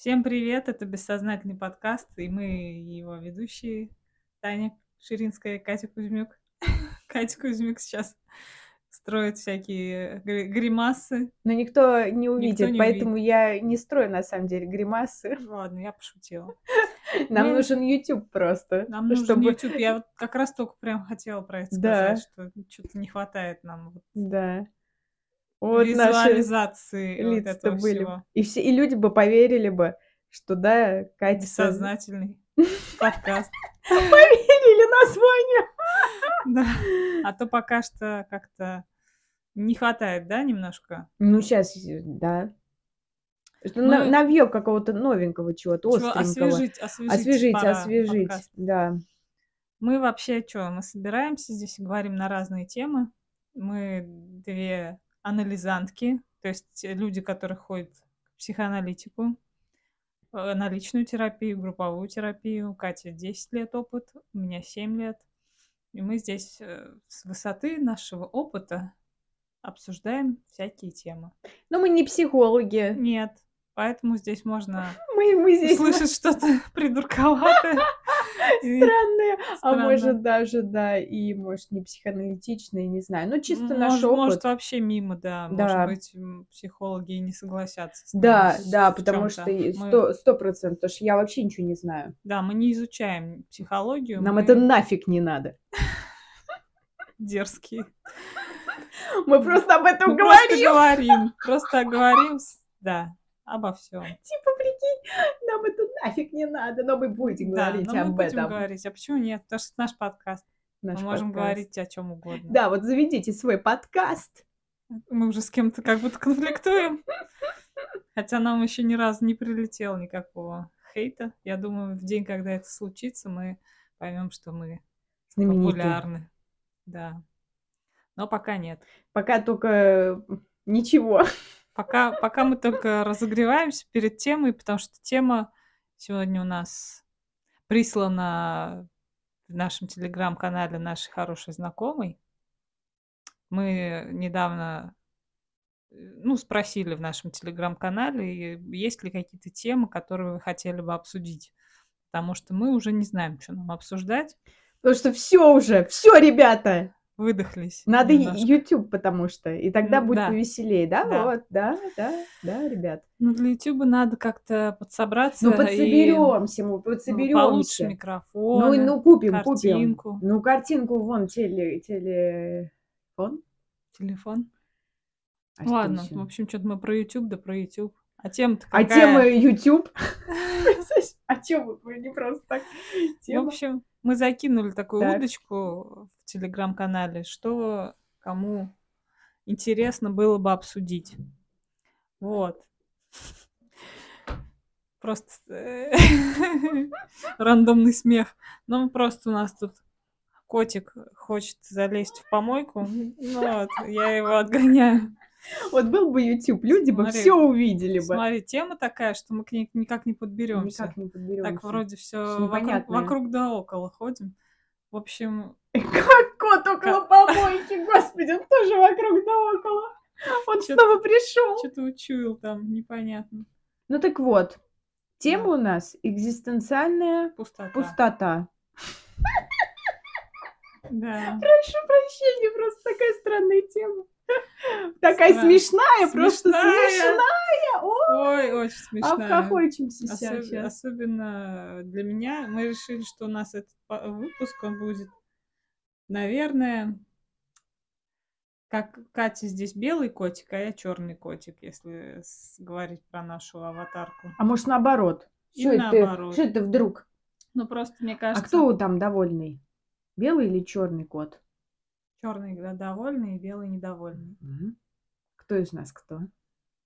Всем привет, это «Бессознательный подкаст», и мы его ведущие Таня Ширинская и Катя Кузьмюк. Катя Кузьмюк сейчас строит всякие гри- гримасы. Но никто не увидит, не поэтому я не строю на самом деле гримасы. Ладно, я пошутила. Нам Ну, нужен YouTube просто. Нам нужен чтобы... YouTube. Я вот как раз только прям хотела про это Да. сказать, что что-то не хватает нам Да. Вот наши визуализации вот лица этого были. всего. И, все, и люди бы поверили бы, что да, Катя... соз- Бессознательный подкаст. Поверили названию. Да. А то пока что как-то не хватает, да, немножко? Ну, сейчас, да. Что Мы- на- навьё какого-то новенького чего-то, Чего остренького. освежить, освежить, Освежить, пора освежить. подкаст. Да. Мы вообще что, мы собираемся здесь и говорим на разные темы. Мы две анализантки, то есть люди, которые ходят к психоаналитику, э, на личную терапию, групповую терапию. У Кати 10 лет опыт, у меня 7 лет. И мы здесь э, с высоты нашего опыта обсуждаем всякие темы. Но мы не психологи. Нет, поэтому здесь можно Мы, мы здесь услышать что-то придурковатое. странные, а может даже, да, и может не психоаналитичные, не знаю. Ну, чисто наш опыт. может, вообще мимо, да. Да. Может быть, психологи не согласятся Да, да, потому что сто процентов, потому что я вообще ничего не знаю. Да, мы не изучаем психологию. Нам мы это нафиг не надо. дерзкие. Мы просто об этом Мы просто говорим. говорим. Просто говорим, да, обо всем. Типа, прикинь, нам это нафиг не надо, но мы будем Да, говорить но мы об будем этом. говорить. А почему нет? Потому что это наш подкаст. Наш мы можем подкаст. говорить о чем угодно. Да, вот заведите свой подкаст. Мы уже с кем-то как будто конфликтуем. Хотя нам еще ни разу не прилетело никакого хейта. Я думаю, в день, когда это случится, мы поймем, что мы Знаменитый. популярны. Да. Но пока нет. Пока только ничего. Пока, пока мы только разогреваемся перед темой, потому что тема сегодня у нас прислана в нашем телеграм-канале нашей хорошей знакомой. Мы недавно э, ну, спросили в нашем телеграм-канале, есть ли какие-то темы, которые вы хотели бы обсудить. Потому что мы уже не знаем, что нам обсуждать. Потому что все уже, все, ребята. Выдохлись. Надо немножко. YouTube, потому что. И тогда М, будет да. повеселее, да? Да. Вот, да, да, да, ребят. Ну, для Ютуба надо как-то подсобраться. Ну, и, подсоберемся, мы ну, получше подсоберемся. микрофон. Ну, и ну, купим, картинку. купим. Ну, картинку вон, теле, телефон. Телефон. А Ладно, в общем, что-то мы про YouTube, да про YouTube. А тема-то А какая? тема YouTube? А мы не просто так? В Тема. общем, мы закинули такую Так. удочку в телеграм-канале, что кому интересно было бы обсудить. Вот. Просто э, рандомный смех. Ну, просто у нас тут котик хочет залезть в помойку. Ну вот, я его отгоняю. Вот был бы YouTube, люди бы Смотри, все увидели бы. Смотри, тема такая, что мы к ней никак не подберемся. Никак не подберемся. Так вроде все непонятное. вокруг да около ходим. В общем, Как кот около помойки, господи, он тоже вокруг да около. Он снова пришел. что-то учуял там, непонятно. Ну так вот, тема у нас экзистенциальная Пустота. пустота. Да. Прошу прощения, просто такая странная тема. Такая смешная, просто Смешная. Ой, очень смешная. обхохочемся сейчас. Особенно для меня. Мы решили, что у нас этот выпуск, он будет, наверное, как Катя здесь белый котик, а я черный котик, если говорить про нашу аватарку. А может наоборот? И Что это, наоборот. что это вдруг? Ну, просто мне А кажется, кто там довольный? Белый или черный кот? Черный довольный и белый недовольный. Мгм. Кто из нас кто?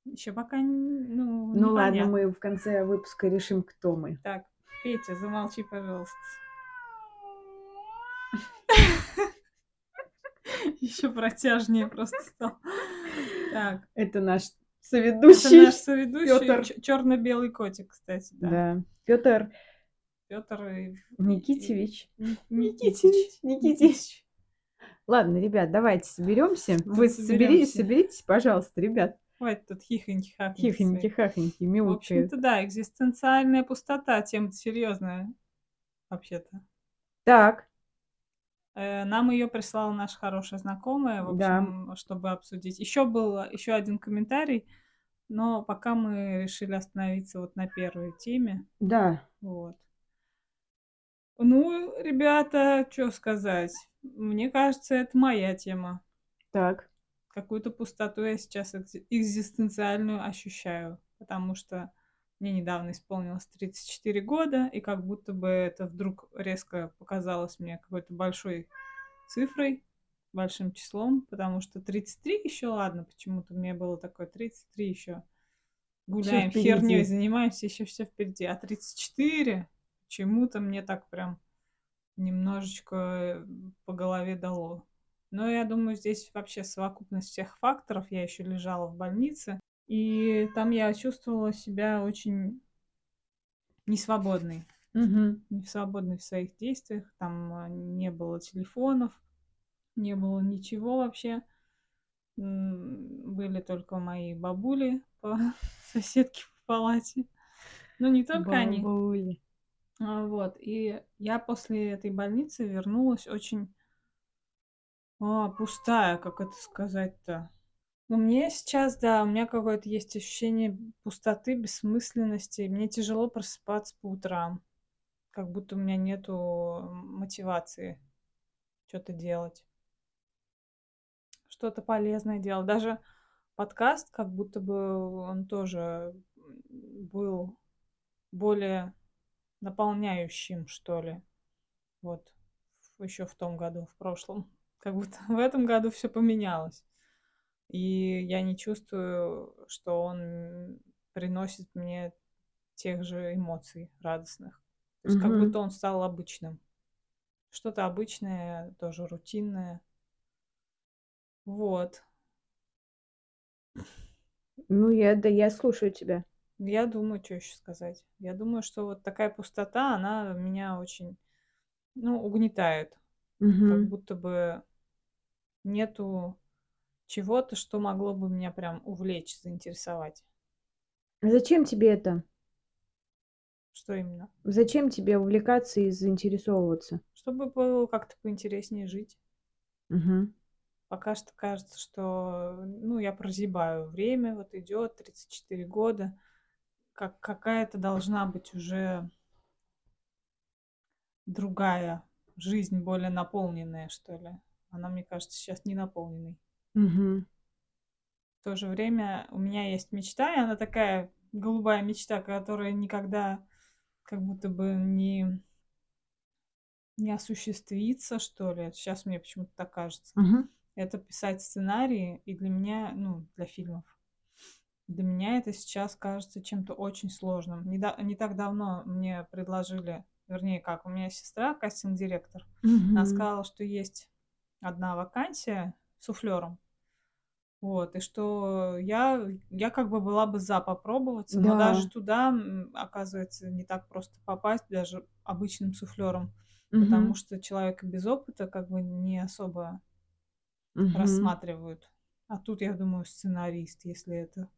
Еще пока, ну, Ну ладно, мы в конце выпуска решим, кто мы. Так, Петя, замолчи, пожалуйста. Еще протяжнее просто стал. Так, Это наш это соведущий. наш соведущий, Пётр. черно-белый котик, кстати, да. Да. Петр Петр Никитьевич. Никитич. Никитич. Ладно, ребят, давайте соберемся. Вы собери- соберемся. соберитесь, пожалуйста, ребят. Хватит тут хихоньки-хахоньки. Хихоньки-хахоньки, В мяукают. общем-то, да, экзистенциальная пустота, тема серьезная, вообще-то. Так, Э, Нам ее прислала наша хорошая знакомая, в Да. общем, чтобы обсудить. Еще был еще один комментарий, но пока мы решили остановиться вот на первой теме. да. Вот. Ну, ребята, что сказать? Мне кажется, это моя тема. Так. Какую-то пустоту я сейчас экзи- экзистенциальную ощущаю, потому что мне недавно исполнилось 34 года, и как будто бы это вдруг резко показалось мне какой-то большой цифрой, большим числом, потому что 33 еще, ладно, почему-то мне было такое 33 еще. Гуляем, херней занимаемся, еще все впереди. А 34 почему-то мне так прям немножечко по голове дало. Но я думаю, здесь вообще совокупность всех факторов. Я еще лежала в больнице, и там я чувствовала себя очень несвободной. Мгм. Не свободной в своих действиях. Там а, не было телефонов, не было ничего вообще. Были только мои бабули по соседке в палате. Ну, не только они. Бабули. А, Вот, и я после этой больницы вернулась очень а, пустая, как это сказать-то. Ну, мне сейчас, да, у меня какое-то есть ощущение пустоты, бессмысленности. Мне тяжело просыпаться по утрам, как будто у меня нету мотивации что-то делать, что-то полезное делать. Даже подкаст, как будто бы он тоже был более наполняющим, что ли. Вот. Еще в том году, в прошлом. Как будто в этом году все поменялось. И я не чувствую, что он приносит мне тех же эмоций радостных. То есть как Мгм. будто он стал обычным. Что-то обычное, тоже рутинное. Вот. Ну, я, да, я слушаю тебя. Я думаю, что еще сказать. Я думаю, что вот такая пустота, она меня очень, ну, угнетает. Как Мгм. будто бы нету чего-то, что могло бы меня прям увлечь, заинтересовать. Зачем тебе это? Что именно? Зачем тебе увлекаться и заинтересовываться? Чтобы было как-то поинтереснее жить. Мгм. Пока что кажется, что, ну, я прозябаю. Время вот идет, 34 года. Как какая-то должна быть уже другая жизнь, более наполненная, что ли. Она, мне кажется, сейчас не наполненной. Мгм. В то же время у меня есть мечта, и она такая голубая мечта, которая никогда как будто бы не, не осуществится, что ли. Сейчас мне почему-то так кажется. Мгм. Это писать сценарии, и для меня, ну, для фильмов. Для меня это сейчас кажется чем-то очень сложным. Не, да- не так давно мне предложили, вернее, как, у меня сестра кастинг-директор, она Мгм. сказала, что есть одна вакансия суфлером. Вот, и что я, я как бы была бы за попробоваться, но Да. даже туда, оказывается, не так просто попасть, даже обычным суфлером, потому Мгм. что человека без опыта как бы не особо Мгм. рассматривают. А тут, я думаю, сценарист, если это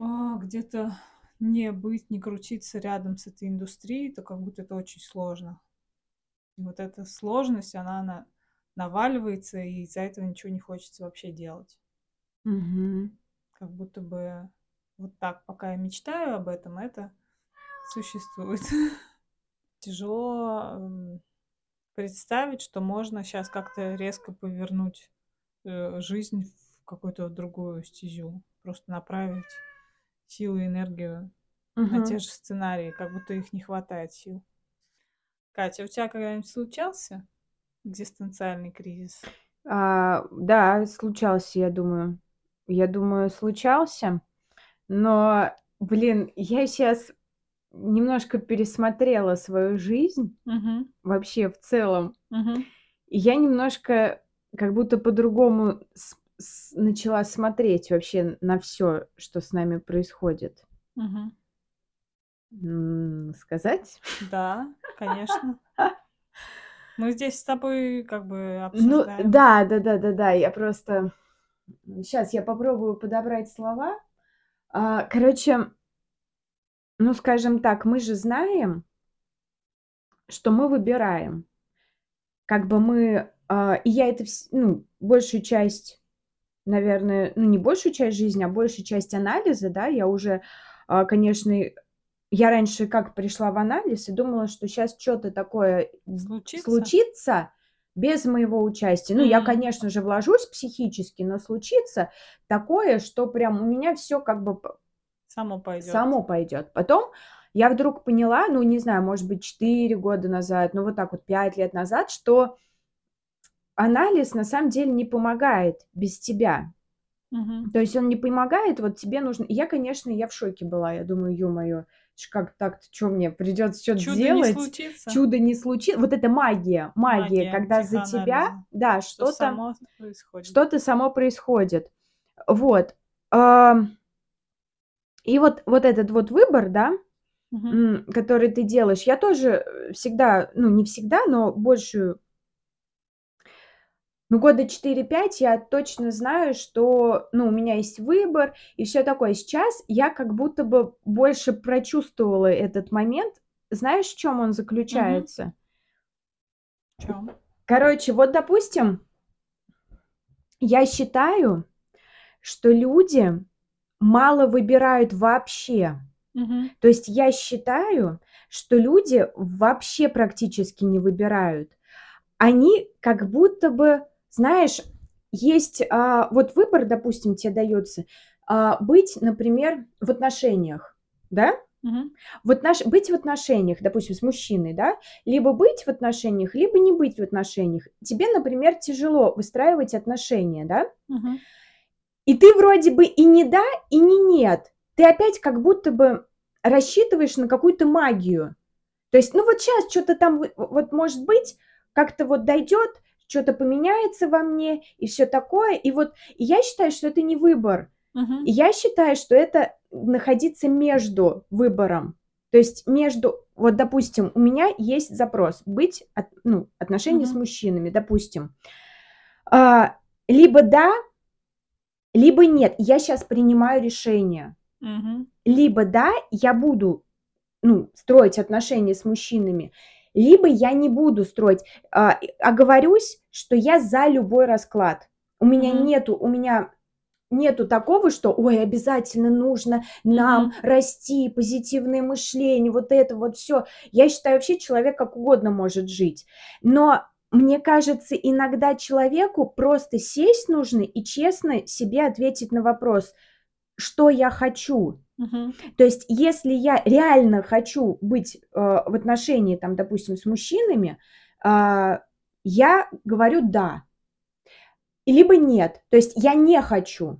где-то не быть, не крутиться рядом с этой индустрией, то как будто это очень сложно. И вот эта сложность, она на- наваливается, и из-за этого ничего не хочется вообще делать. Мгм. Как будто бы вот так, пока я мечтаю об этом, это существует. Тяжело м, представить, что можно сейчас как-то резко повернуть э, жизнь в какую-то другую стезю. Просто направить силы и энергию на те же сценарии, как будто их не хватает сил. Катя, у тебя когда-нибудь случался экзистенциальный кризис? А, да, случался, я думаю. Я думаю, случался. Но, блин, я сейчас немножко пересмотрела свою жизнь Мгм, вообще в целом. мгм, И я немножко как будто по-другому начала смотреть вообще на все, что с нами происходит. М, Сказать? Да, конечно. Мы здесь с тобой как бы Ну, обсуждаем. да, да, да, да, да. Я просто Сейчас я попробую подобрать слова. А, короче, ну, скажем так, мы же знаем, что мы выбираем. Как бы мы, а, и я это, ну, большую часть, наверное, ну, не большую часть жизни, а большую часть анализа, да, я уже, а, конечно, я раньше как пришла в анализ и думала, что сейчас что-то такое Случится? случится без моего участия. Ну, я, конечно же, вложусь психически, но случится такое, что прям у меня все как бы Само пойдет. само пойдет. Потом я вдруг поняла, ну, не знаю, может быть, 4 года назад, ну, вот так вот 5 лет назад, что анализ на самом деле не помогает без тебя. Мгм. То есть он не помогает, вот тебе нужно... Я, конечно, я в шоке была, я думаю, ё-моё, как так, что мне придется что-то Чудо не делать? случится. Чудо не случится. Вот это магия, магия, Магия когда за тебя, да, Что что-то, само происходит. что-то само происходит. Вот. И вот, вот этот вот выбор, да, м, который ты делаешь, я тоже всегда, ну, не всегда, но большую ну, года 4-5 я точно знаю, что, ну, у меня есть выбор и все такое. Сейчас я как будто бы больше прочувствовала этот момент. Знаешь, в чем он заключается? В чём? Короче, вот, допустим, я считаю, что люди мало выбирают вообще. Мгм. То есть я считаю, что люди вообще практически не выбирают. Они как будто бы, знаешь, есть а, вот выбор, допустим, тебе дается а, быть, например, в отношениях, да? Мгм. В отнош... Быть в отношениях, допустим, с мужчиной, да? Либо быть в отношениях, либо не быть в отношениях. Тебе, например, тяжело выстраивать отношения, да? Мгм. И ты вроде бы и не да, и не нет. Ты опять как будто бы рассчитываешь на какую-то магию. То есть, ну вот сейчас что-то там, вот может быть, как-то вот дойдет, что-то поменяется во мне и все такое. И вот и я считаю, что это не выбор. И я считаю, что это находиться между выбором. То есть между, вот, допустим, у меня есть запрос быть, от- ну, отношения с Мгм. мужчинами, допустим. А, либо да, либо нет. Я сейчас принимаю решение. Мгм. Либо да, я буду, ну, строить отношения с мужчинами, либо я не буду строить. А, оговорюсь, что я за любой расклад. У меня Мгм. нету, у меня нету такого, что, ой, обязательно нужно нам Мгм. расти, позитивное мышление, вот это вот все. Я считаю, вообще человек как угодно может жить. Но мне кажется, иногда человеку просто сесть нужно и честно себе ответить на вопрос, что я хочу. Мгм. То есть, если я реально хочу быть э, в отношении, там, допустим, с мужчинами, а, я говорю да. Либо нет. То есть я не хочу.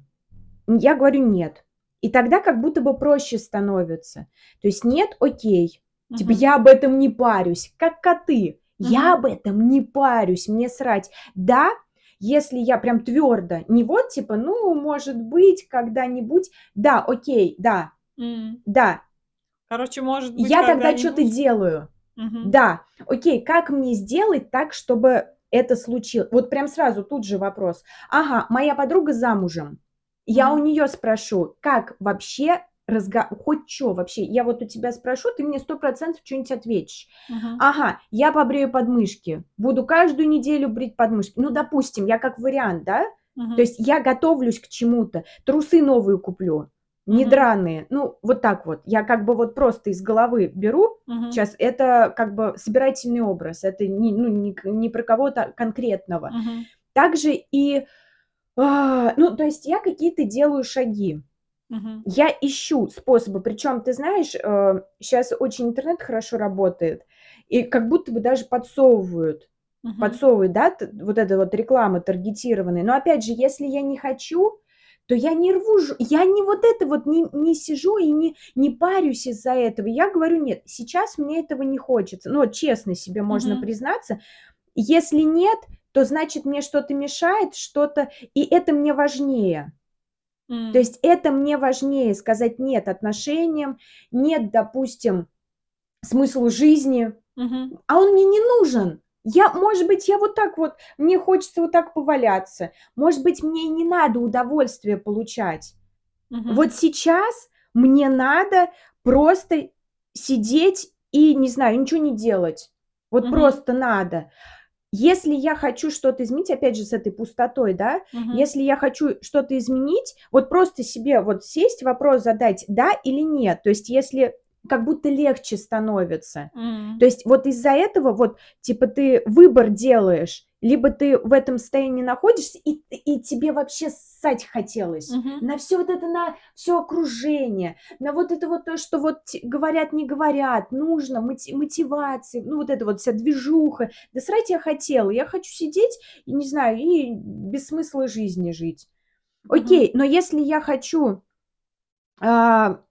Я говорю нет. И тогда как будто бы проще становится. То есть нет, окей. Типа Мгм. я об этом не парюсь, как коты. Я Мгм. об этом не парюсь, мне срать. Да, если я прям твердо, не вот типа, ну, может быть, когда-нибудь, да, окей, да, М. да, Короче, может быть, я тогда что-то делаю. Мгм. Да, окей, как мне сделать так, чтобы это случилось? Вот прям сразу тут же вопрос. Ага, моя подруга замужем. Я у Мгм. нее спрошу, как вообще разго... хоть что вообще. Я вот у тебя спрошу, ты мне сто процентов что-нибудь ответишь. Мгм. Ага, я побрею подмышки. Буду каждую неделю брить подмышки. Ну, допустим, я как вариант, да? Мгм. То есть я готовлюсь к чему-то. Трусы новые куплю. Не Мгм. драные. Ну, вот так вот. Я как бы вот просто из головы беру. Мгм. Сейчас это как бы собирательный образ. Это не, ну, не, не про кого-то конкретного. Мгм. Также и... а, ну, то есть я какие-то делаю шаги. Мгм. Я ищу способы, причем, ты знаешь, сейчас очень интернет хорошо работает, и как будто бы даже подсовывают, Мгм. подсовывают, да, вот эта вот реклама таргетированная. Но опять же, если я не хочу, то я не рву, я не вот это вот не, не сижу и не, не парюсь из-за этого. Я говорю, нет, сейчас мне этого не хочется. Ну, вот честно себе можно Мгм. признаться. Если нет, то значит мне что-то мешает, что-то, и это мне важнее. То есть это мне важнее сказать нет отношениям, нет, допустим, смыслу жизни, Мгм. а он мне не нужен. Я, может быть, я вот так вот, мне хочется вот так поваляться. Может быть, мне и не надо удовольствие получать. Мгм. Вот сейчас мне надо просто сидеть и, не знаю, ничего не делать. Вот Мгм. просто надо. Если я хочу что-то изменить, опять же, с этой пустотой, да, Мгм. если я хочу что-то изменить, вот просто себе вот сесть, вопрос задать, да или нет. То есть если как будто легче становится. М. То есть вот из-за этого вот, типа, ты выбор делаешь, либо ты в этом состоянии находишься, и, и тебе вообще ссать хотелось Мгм. на все вот это, на все окружение, на вот это вот то, что вот говорят, не говорят, нужно, моти- мотивации, ну вот это вот вся движуха. Да срать я хотела, я хочу сидеть, и не знаю, и без смысла жизни жить. Окей, но если я хочу а,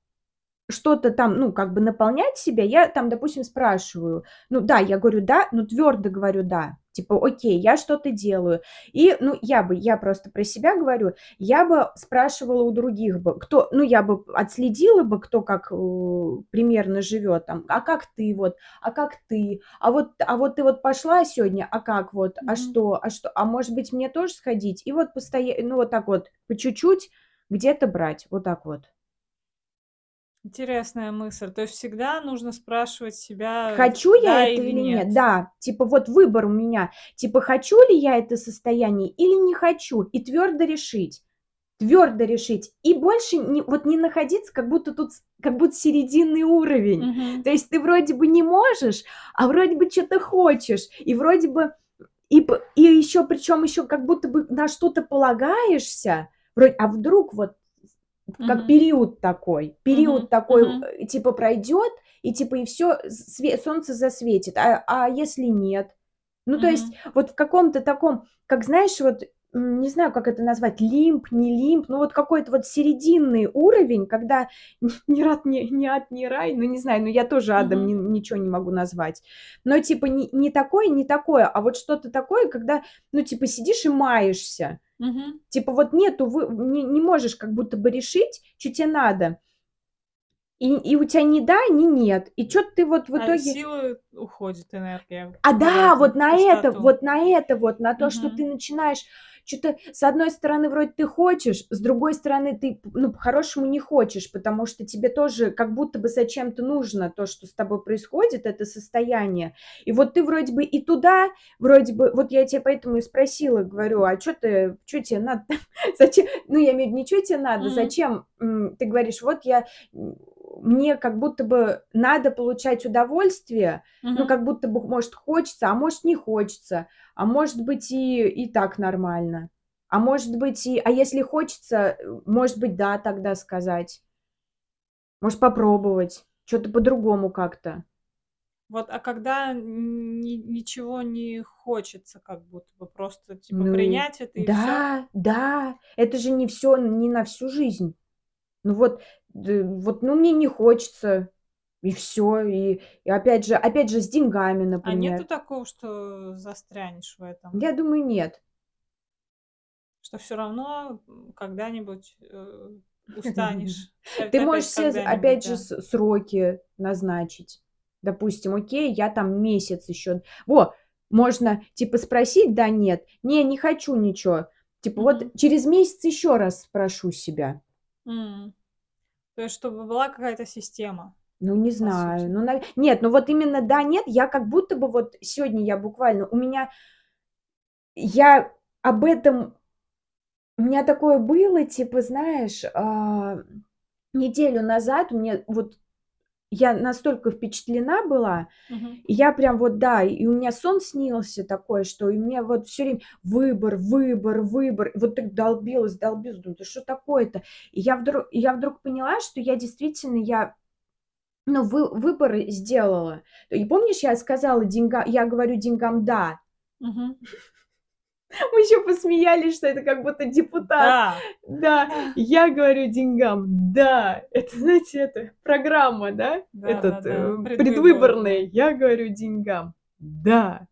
что-то там, ну, как бы наполнять себя, я там, допустим, спрашиваю, ну, да, я говорю да, ну, твердо говорю да, типа, окей, я что-то делаю. И, ну, я бы, я просто про себя говорю, я бы спрашивала у других бы, кто, ну, я бы отследила бы, кто как э, примерно живет там, а как ты вот, а как ты, а вот, а вот ты вот пошла сегодня, а как вот, а Мгм. что, а что, а может быть мне тоже сходить? И вот постоянно, ну, вот так вот, по чуть-чуть где-то брать, вот так вот. Интересная мысль. То есть всегда нужно спрашивать себя, Хочу да я это или нет? нет. Да, типа вот выбор у меня, типа хочу ли я это состояние или не хочу, и твердо решить, твердо решить, и больше не, вот не находиться, как будто тут, как будто серединный уровень. Мгм. То есть ты вроде бы не можешь, а вроде бы что-то хочешь, и вроде бы, и, и еще, причем еще как будто бы на что-то полагаешься, вроде, а вдруг вот как Мгм. период такой, период Мгм. такой, э, типа пройдет, и типа и все, солнце засветит, а, а если нет? Ну, то есть вот в каком-то таком, как знаешь, вот не знаю, как это назвать, лимб, не лимб, ну вот какой-то вот серединный уровень, когда ни, ни рад, ни, ни ад, ни рай, ну не знаю, ну я тоже адом Мгм. ни- ничего не могу назвать, но типа не, не такое, не такое, а вот что-то такое, когда, ну типа сидишь и маешься, Мгм. Типа вот нету, вы не не можешь как будто бы решить, что тебе надо. И и у тебя ни да, ни нет. И что ты вот в А итоге силы уходит энергия А, да, вот на это, пустоту. вот на это вот, на то, что Мгм. ты начинаешь что то с одной стороны, вроде ты хочешь, с другой стороны, ты, ну, по-хорошему не хочешь, потому что тебе тоже как будто бы зачем-то нужно то, что с тобой происходит, это состояние. И вот ты вроде бы и туда, вроде бы, вот я тебя поэтому и спросила, говорю: "А что ты, что тебе надо? Зачем?" Ну, я имею в виду, не чё тебе надо, зачем? Ты говоришь: "Вот я, мне как будто бы надо получать удовольствие, ну, Мгм. как будто бы, может, хочется, а может, не хочется, а может быть, и, и так нормально. А может быть, и... А если хочется, может быть, да, тогда сказать. Может, попробовать. Что-то по-другому как-то. Вот, а когда ни ничего не хочется, как будто бы просто типа Ну принять это и всё? да, да, это же не все, не на всю жизнь. Ну вот, вот, ну, мне не хочется, и все, И и опять же опять же с деньгами, А нету например. такого, что застрянешь в этом? Я думаю, нет. Что всё равно, когда-нибудь, э, устанешь. Ты можешь когда-нибудь, опять же, сроки назначить. Допустим, окей, я там месяц еще. Во, можно типа спросить, да, нет. Не, не хочу ничего. Типа вот через месяц еще раз спрошу себя. То есть чтобы была какая-то система, Ну, не знаю. Ну, нав нет, ну вот именно да, нет, я как будто бы вот сегодня я буквально, у меня я об этом, у меня такое было, типа, знаешь, а, неделю назад у меня вот я настолько впечатлена была, Мгм. и я прям вот, да, и у меня сон снился такой, что и мне вот все время выбор, выбор, выбор. И вот так долбилась, долбилась, думаю: "Да что такое-то?" И я вдруг и я вдруг поняла, что я действительно, я, ну, вы выбор сделала. И помнишь, я сказала деньга я говорю деньгам "да". Мгм. Мы еще посмеялись, что это как будто депутат. Да. Да, я говорю деньгам "да". Это, знаете, это программа, да, этот, Да-да-да, э, предвыборная. предвыборная. Я говорю деньгам "да".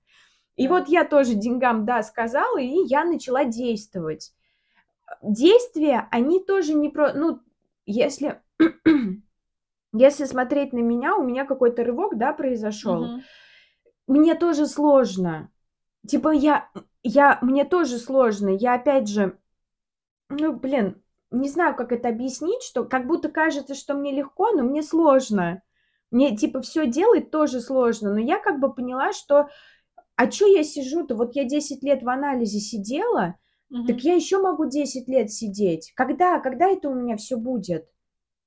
И Да. вот я тоже деньгам "да" сказала, и я начала действовать. Действия, они тоже не про ну, если если смотреть на меня, у меня какой-то рывок, да, произошел. Мгм. мне тоже сложно. Типа я я мне тоже сложно. Я опять же, ну, блин, не знаю, как это объяснить, что как будто кажется, что мне легко, но мне сложно. Мне, типа, все делать тоже сложно. Но я как бы поняла, что а чё я сижу-то? Вот я 10 лет в анализе сидела, так я еще могу 10 лет сидеть. Когда? Когда это у меня все будет?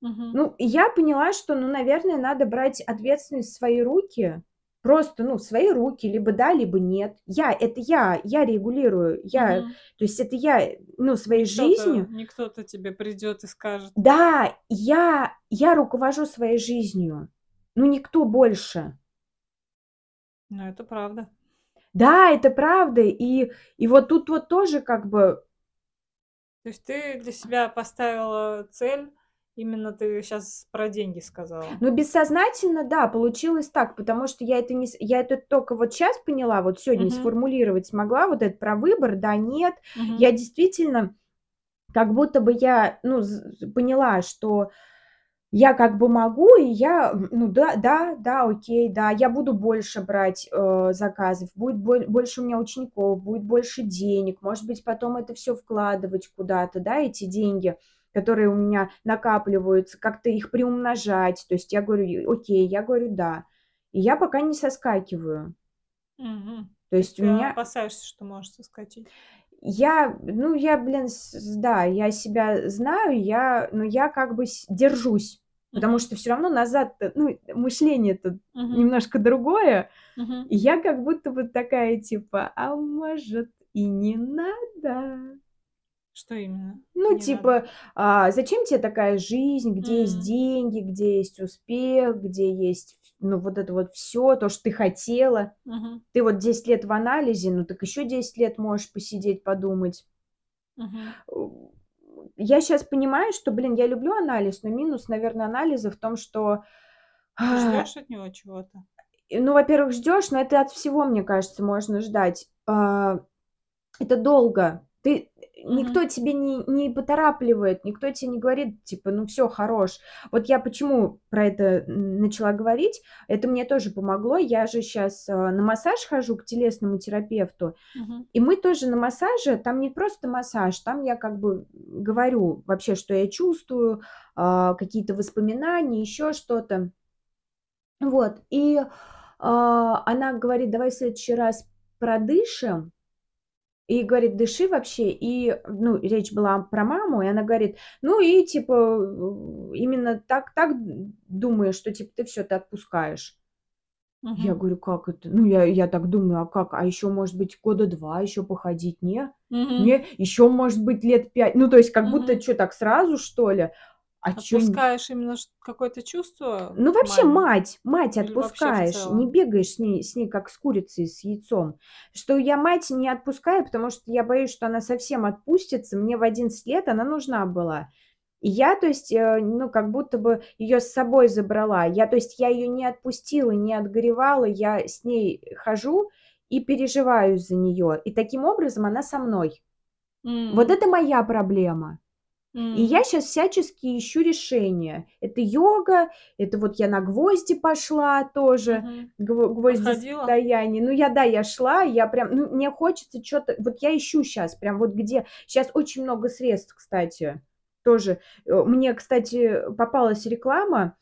Мгм. Ну, я поняла, что, ну, наверное, надо брать ответственность в свои руки. Просто, ну, в свои руки, либо да, либо нет. Я, это я, я регулирую, я, Мгм. то есть это я, ну, своей Кто-то жизнью. не кто-то тебе придет и скажет. Да, я, я руковожу своей жизнью. Ну, никто больше. Ну, это правда. Да, это правда. И, и вот тут вот тоже как бы, То есть ты для себя поставила цель, именно ты сейчас про деньги сказала. ну, бессознательно, да, получилось так, потому что я это не, я это только вот сейчас поняла, вот сегодня Мгм. сформулировать смогла, вот это про выбор, да, нет. Мгм. Я действительно, как будто бы я, ну, поняла, что я как бы могу, и я, ну да, да, да, окей, да, я буду больше брать э, заказов, будет боль- больше у меня учеников, будет больше денег, может быть, потом это все вкладывать куда-то, да, эти деньги, которые у меня накапливаются, как-то их приумножать. То есть я говорю, окей, я говорю, да. И я пока не соскакиваю. Мгм. То есть у Ты меня... опасаешься, что можешь соскочить. Я, ну, я, блин, да, я себя знаю, я, но я как бы держусь, потому что все равно назад, ну, мышление-то Мгм. немножко другое, и я как будто бы такая, типа, а может и не надо. Что именно? Ну, Не типа, надо. а, зачем тебе такая жизнь, где есть М. деньги, где есть успех, где есть, ну, вот это вот все, то, что ты хотела. Мгм. Ты вот 10 лет в анализе, ну, так еще 10 лет можешь посидеть, подумать. Мгм. Я сейчас понимаю, что, блин, я люблю анализ, но минус, наверное, анализа в том, что, Ты ждешь от него чего-то? ну, во-первых, ждешь, но это от всего, мне кажется, можно ждать. А, Это долго. Ты никто тебе не, не поторапливает, никто тебе не говорит, типа, ну все, хорош. Вот я почему про это начала говорить, это мне тоже помогло. Я же сейчас на массаж хожу к телесному терапевту, Мгм. и мы тоже на массаже, там не просто массаж, там я как бы говорю вообще, что я чувствую, а, какие-то воспоминания, еще что-то. Вот, и а, она говорит, давай в следующий раз продышим, и говорит, дыши вообще, и, ну, речь была про маму, и она говорит, ну, и, типа, э, именно так, так думаешь, что, типа, ты все, ты отпускаешь. Я Мгм. говорю, как это? Ну, я, я так думаю, а как? А еще, может быть, года два еще походить, не? Мгм. Не, еще, может быть, лет пять. Ну, то есть, как будто, Мгм. что, так сразу, что ли? А чё Отпускаешь именно ш- какое-то чувство Ну, вообще, мать, мать в отпускаешь, не бегаешь с ней, с ней как с курицей, с яйцом. Что я мать не отпускаю, потому что я боюсь, что она совсем отпустится. Мне в 11 лет она нужна была. И я, то есть, э, ну, как будто бы ее с собой забрала. Я, то есть, я ее не отпустила, не отгоревала, я с ней хожу и переживаю за нее. И таким образом она со мной. Вот М. это моя проблема. И я сейчас всячески ищу решения. Это йога, это вот я на гвозди пошла тоже, Мгм. гво- гвозди Походила? состояние. Ну, я, да, я шла, я прям, ну, мне хочется что-то, вот я ищу сейчас, прям вот где, сейчас очень много средств, кстати, тоже. Мне, кстати, попалась реклама,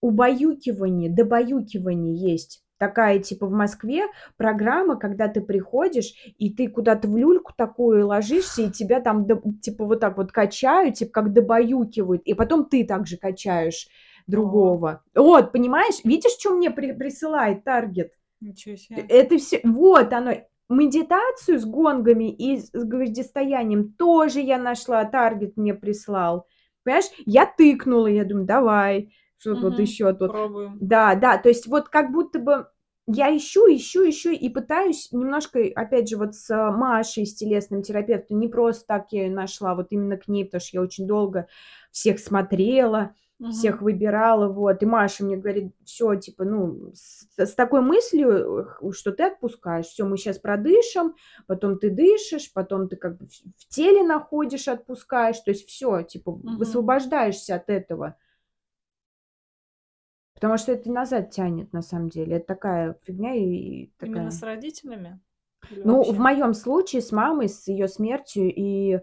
убаюкивание, добаюкивание есть. Такая, типа, в Москве программа, когда ты приходишь, и ты куда-то в люльку такую ложишься, и тебя там, типа, вот так вот качают, типа, как добаюкивают, и потом ты также качаешь другого. Вот, понимаешь? Видишь, что мне при- присылает таргет? Ничего себе. Это все, вот оно. Медитацию с гонгами и с гвоздистоянием тоже я нашла, таргет мне прислал. Понимаешь, я тыкнула, я думаю, давай, что тут Мгм. еще тут. Пробуем. Да, да, то есть вот как будто бы я ищу, ищу, ищу и пытаюсь немножко, опять же, вот с Машей, с телесным терапевтом, не просто так я её нашла, вот именно к ней, потому что я очень долго всех смотрела, всех Мгм. выбирала, вот. И Маша мне говорит, все, типа, ну, с, с такой мыслью, что ты отпускаешь, все, мы сейчас продышим, потом ты дышишь, потом ты как бы в, теле находишь, отпускаешь, то есть все, типа, Мгм. высвобождаешься от этого. Потому что это назад тянет, на самом деле. Это такая фигня и такая... Именно с родителями? Или Ну, вообще? в моем случае с мамой, с ее смертью, и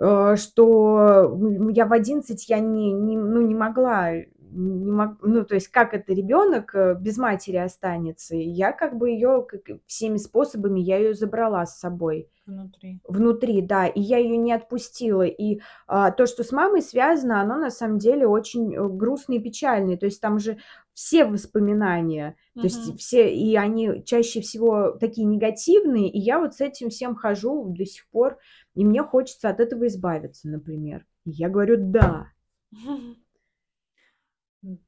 э, что я в 11 я не, не, ну, не могла, не мог, ну, то есть как это ребенок э, без матери останется? И я как бы ее всеми способами, я ее забрала с собой. Внутри. Внутри, да, и я ее не отпустила. И а, то, что с мамой связано, оно на самом деле очень э, грустное и печальное. То есть там же все воспоминания, то есть все, и они чаще всего такие негативные, и я вот с этим всем хожу до сих пор, и мне хочется от этого избавиться, например. И я говорю, да,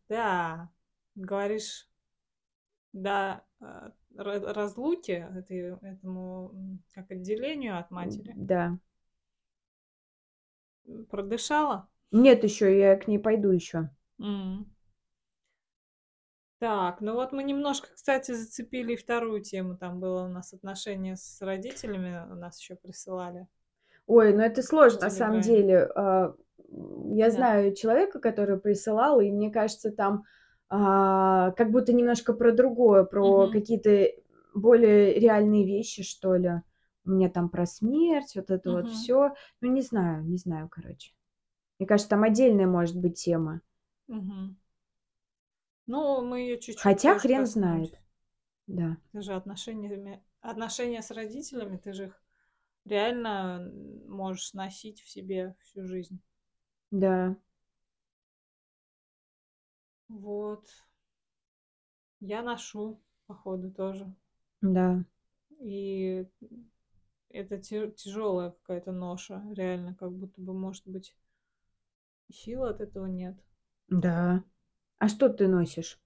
Да, говоришь, да, а, ра- разлуке, этой- этому как отделению от матери. да. Продышала? Нет еще, я к ней пойду еще. М. Так, ну вот мы немножко, кстати, зацепили вторую тему. Там было у нас отношения с родителями, у нас еще присылали. Ой, ну это сложно, на самом деле. Я Да. знаю человека, который присылал, и мне кажется, там а, как будто немножко про другое, про Мгм. какие-то более реальные вещи, что ли. У меня там про смерть, вот это вот Мгм. все. Ну, не знаю, не знаю, короче. Мне кажется, там отдельная может быть тема. Мгм. Ну, мы ее чуть-чуть Хотя хрен коснулись. знает. Да. Ты же отношениями, отношения с родителями, ты же их реально можешь носить в себе всю жизнь. Да. Вот. Я ношу, походу, тоже. Да. И это тяжелая какая-то ноша, реально, как будто бы, может быть, сил от этого нет. Да. А что ты носишь?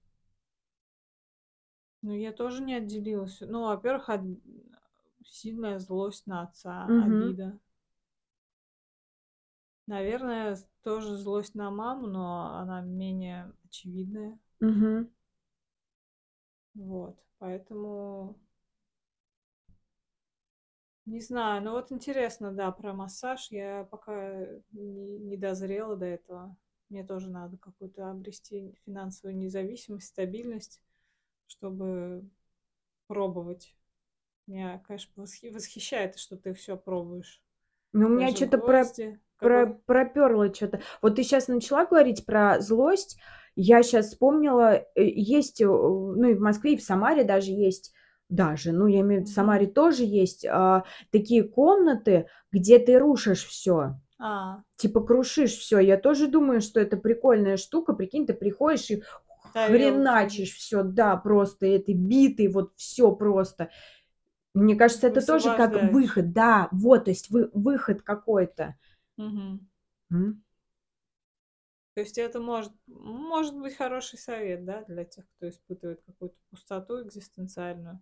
Ну, я тоже не отделилась. Ну, во-первых, от- сильная злость на отца, Мгм. обида. Наверное, тоже злость на маму, но она менее очевидная. Мгм. Вот, поэтому не знаю. Ну вот интересно, да, про массаж. Я пока не, не дозрела до этого. Мне тоже надо какую-то обрести финансовую независимость, стабильность, чтобы пробовать. Меня, конечно, восхи- восхищает, что ты все пробуешь. Ну, у меня что-то про. Про Какой? пропёрло чё-то. Вот ты сейчас начала говорить про злость. Я сейчас вспомнила, э, есть, э, ну, и в Москве, и в Самаре даже есть, даже, ну, я имею в виду, в. Самаре тоже есть, а, такие комнаты, где ты рушишь все, А, Типа крушишь все. Я тоже думаю, что это прикольная штука. Прикинь, ты приходишь и хреначишь все, да, просто этой битой, вот все просто. Мне кажется, это тоже как выход, да, вот, то есть вы выход какой-то. М. То есть это может, может быть хороший совет, да, для тех, кто испытывает какую-то пустоту экзистенциальную.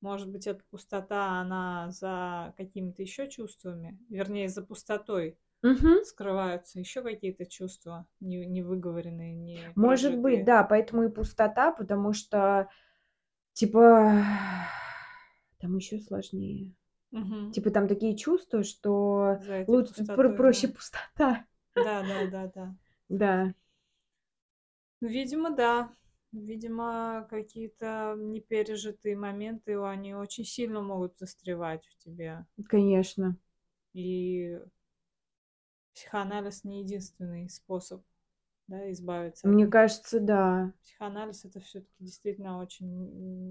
Может быть, эта пустота, она за какими-то еще чувствами, вернее, за пустотой Мгм. скрываются еще какие-то чувства, не, не выговоренные, не Может быть, прожитые. да, поэтому и пустота, потому что, типа, там еще сложнее. Мгм. Типа там такие чувства, что лучше пустотой, про- проще да. пустота. Да, да, да, да. Да. Ну, Видимо, да. Видимо, какие-то непережитые моменты, они очень сильно могут застревать в тебе. Конечно. И психоанализ не единственный способ да, избавиться от Мне них. кажется, да. Психоанализ это все-таки действительно очень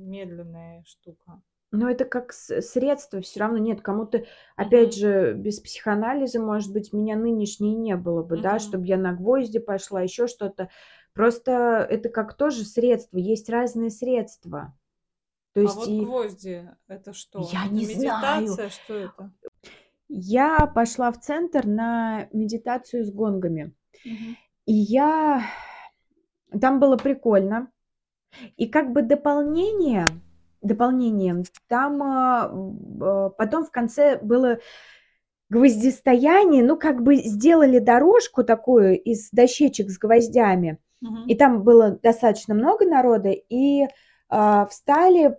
медленная штука. Но это как средство, все равно нет. Кому-то, опять же, без психоанализа, может быть, меня нынешней не было бы, да, Мгм. чтобы я на гвозди пошла, еще что-то. Просто это как тоже средство, есть разные средства. То А есть вот и гвозди это что? я Это не знаю. медитация? Что это? Я пошла в центр на медитацию с гонгами. Мгм. И я... Там было прикольно. И как бы дополнение, дополнением, там а, а, потом в конце было гвоздистояние, ну как бы сделали дорожку такую из дощечек с гвоздями. И Мгм. там было достаточно много народа, и а, встали,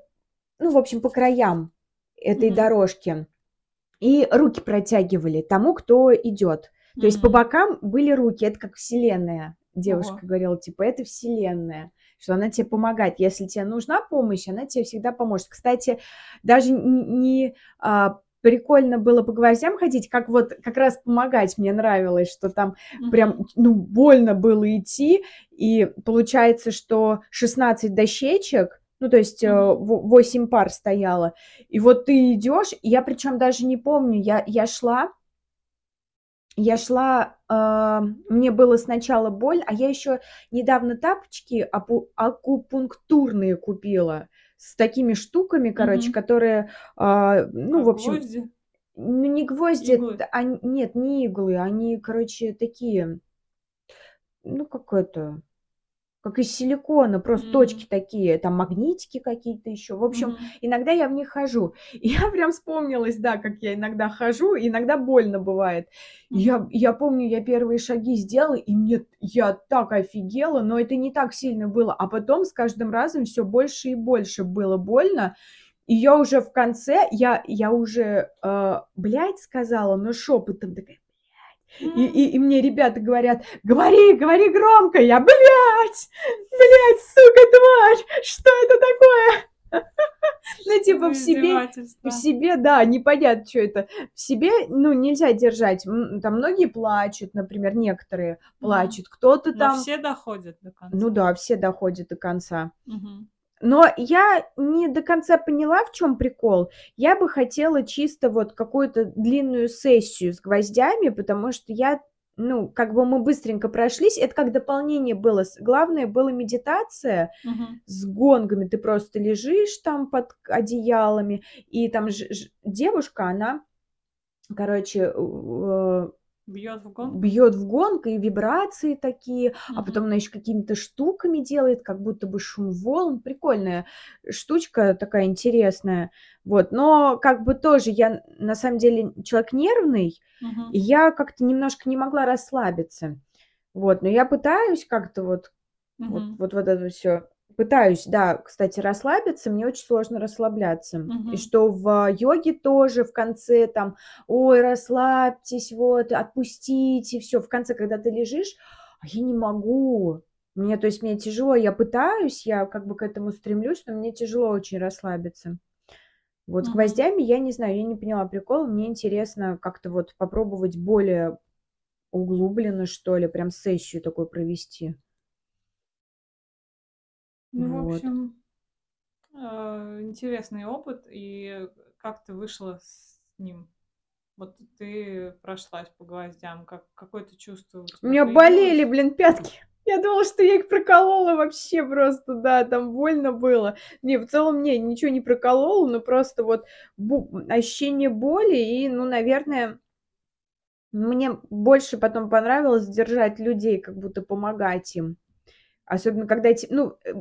ну, в общем, по краям этой Мгм. дорожки. И руки протягивали тому, кто идет. То есть по бокам были руки, это как вселенная. девушка Ого. говорила, типа, это вселенная, что она тебе помогает. Если тебе нужна помощь, она тебе всегда поможет. Кстати, даже не а, прикольно было по гвоздям ходить, как вот как раз помогать мне нравилось, что там прям, ну, больно было идти, и получается, что 16 дощечек, ну, то есть э, Мгм. во- 8 пар стояло, и вот ты идешь, я причем даже не помню, я, я шла, я шла, а, мне было сначала боль, а я еще недавно тапочки апу- акупунктурные купила с такими штуками, короче, Мгм. которые, а, ну, А в общем, гвозди? ну, не гвозди, Иглы? они- нет, не иглы, они, короче, такие, ну, какой-то, как из силикона, просто точки М. такие, там магнитики какие-то еще. В общем, Мгм. иногда я в них хожу. И я прям вспомнилась, да, как я иногда хожу, иногда больно бывает. И Я, я помню, я первые шаги сделала, и мне я так офигела, но это не так сильно было. А потом с каждым разом все больше и больше было больно. И я уже в конце, я, я уже, э, блядь, сказала, но шепотом такая, и, и, и мне ребята говорят, говори, говори громко. Я, блядь, блядь, сука, тварь, что это такое? Ну, типа в себе, в себе, да, непонятно, что это. В себе, ну, нельзя держать. Там многие плачут, например, некоторые плачут, кто-то там... все доходят до Ну конца. да, все доходят до конца. Но я не до конца поняла, в чем прикол. Я бы хотела чисто вот какую-то длинную сессию с гвоздями, потому что я, ну, как бы мы быстренько прошлись. Это как дополнение было. Главное было медитация Мгм. с гонгами. Ты просто лежишь там под одеялами, и там ж- ж- девушка, она, короче, э, Бьет в гонг? бьет в гонг, и вибрации такие, а Мгм. потом она еще какими-то штуками делает, как будто бы шум волн. Прикольная штучка такая интересная. Вот, но как бы тоже я на самом деле человек нервный, Мгм. и я как-то немножко не могла расслабиться. Вот, но я пытаюсь как-то вот, вот, Мгм. вот, вот это все. Пытаюсь, да, кстати, расслабиться, мне очень сложно расслабляться. И Мгм. что в йоге тоже в конце там, ой, расслабьтесь, вот, отпустите, все. В конце, когда ты лежишь, а я не могу. Мне, то есть мне тяжело, я пытаюсь, я как бы к этому стремлюсь, но мне тяжело очень расслабиться. Вот с Мгм. гвоздями я не знаю, я не поняла прикол. Мне интересно как-то вот попробовать более углубленно, что ли, прям сессию такую провести. Ну, в Вот. общем, э, интересный опыт. И как ты вышла с ним? Вот ты прошлась по гвоздям. Как, какое-то чувство у У меня болели, появилось? блин, пятки. Я думала, что я их проколола вообще просто, да, там больно было. Не, в целом, не, ничего не проколола, но просто вот бу- ощущение боли и, ну, наверное, мне больше потом понравилось держать людей, как будто помогать им. Особенно когда эти, ну, э,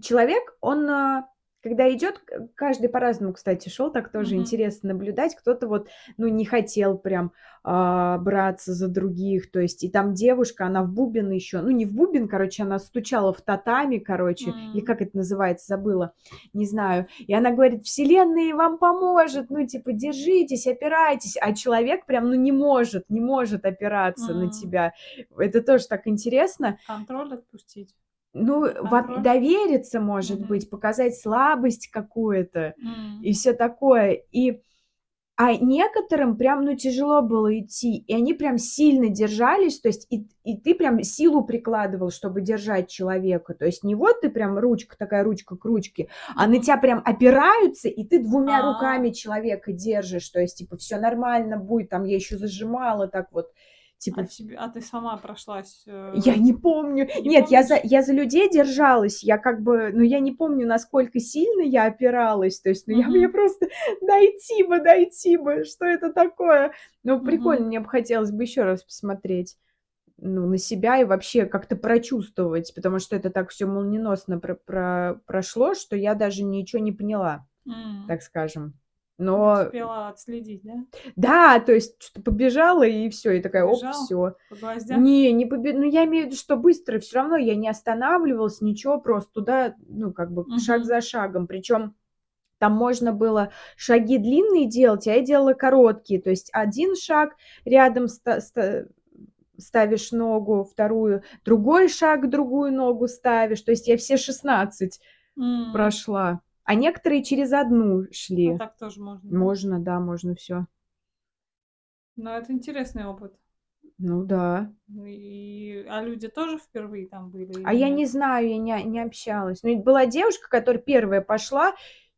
человек, он, а, когда идет, каждый по-разному, кстати, шел, так тоже Мгм. интересно наблюдать. Кто-то вот, ну, не хотел прям а, браться за других, то есть, и там девушка, она в бубен еще, ну, не в бубен, короче, она стучала в татами, короче, или М. как это называется, забыла, не знаю. И она говорит, вселенная вам поможет, ну, типа, держитесь, опирайтесь, а человек прям, ну, не может, не может опираться на М. тебя. Это тоже так интересно. Контроль отпустить. Ну, контроль. довериться, может Мгм. быть, показать слабость какую-то М. и все такое. И а некоторым прям, ну, тяжело было идти, и они прям сильно держались, то есть и, и ты прям силу прикладывал, чтобы держать человека. То есть не вот ты прям ручка, такая ручка к ручке, а на тебя прям опираются, и ты двумя А. руками человека держишь. То есть, типа, все нормально будет, там я еще зажимала так вот, типа, А, тебе, а ты сама прошлась? э, я не помню. не Нет, я за, я за людей держалась. Я как бы, ну, я не помню, насколько сильно я опиралась. То есть, ну, я мне просто дойти бы, дойти бы. Что это такое? Ну, прикольно, Мгм. мне бы хотелось бы еще раз посмотреть ну, на себя и вообще как-то прочувствовать, потому что это так все молниеносно про- про- прошло, что я даже ничего не поняла, М. так скажем. Не Но успела отследить, да? да, то есть что побежала и все, и такая, оп, Побежала? все. По гвоздям? Не, не побе ну, я имею в виду, что быстро, все равно я не останавливалась, ничего, просто туда, ну, как бы шаг Мгм. за шагом. Причем там можно было шаги длинные делать, а я делала короткие. То есть один шаг рядом ста ста ставишь ногу, вторую, другой шаг, другую ногу ставишь. То есть я все 16 М. прошла. А некоторые через одну Ну, шли. так тоже можно. Можно, да, можно все. Но это интересный опыт. Ну да. Ну И... А люди тоже впервые там были? А я нет? не знаю, я не, не общалась. Но ведь была девушка, которая первая пошла.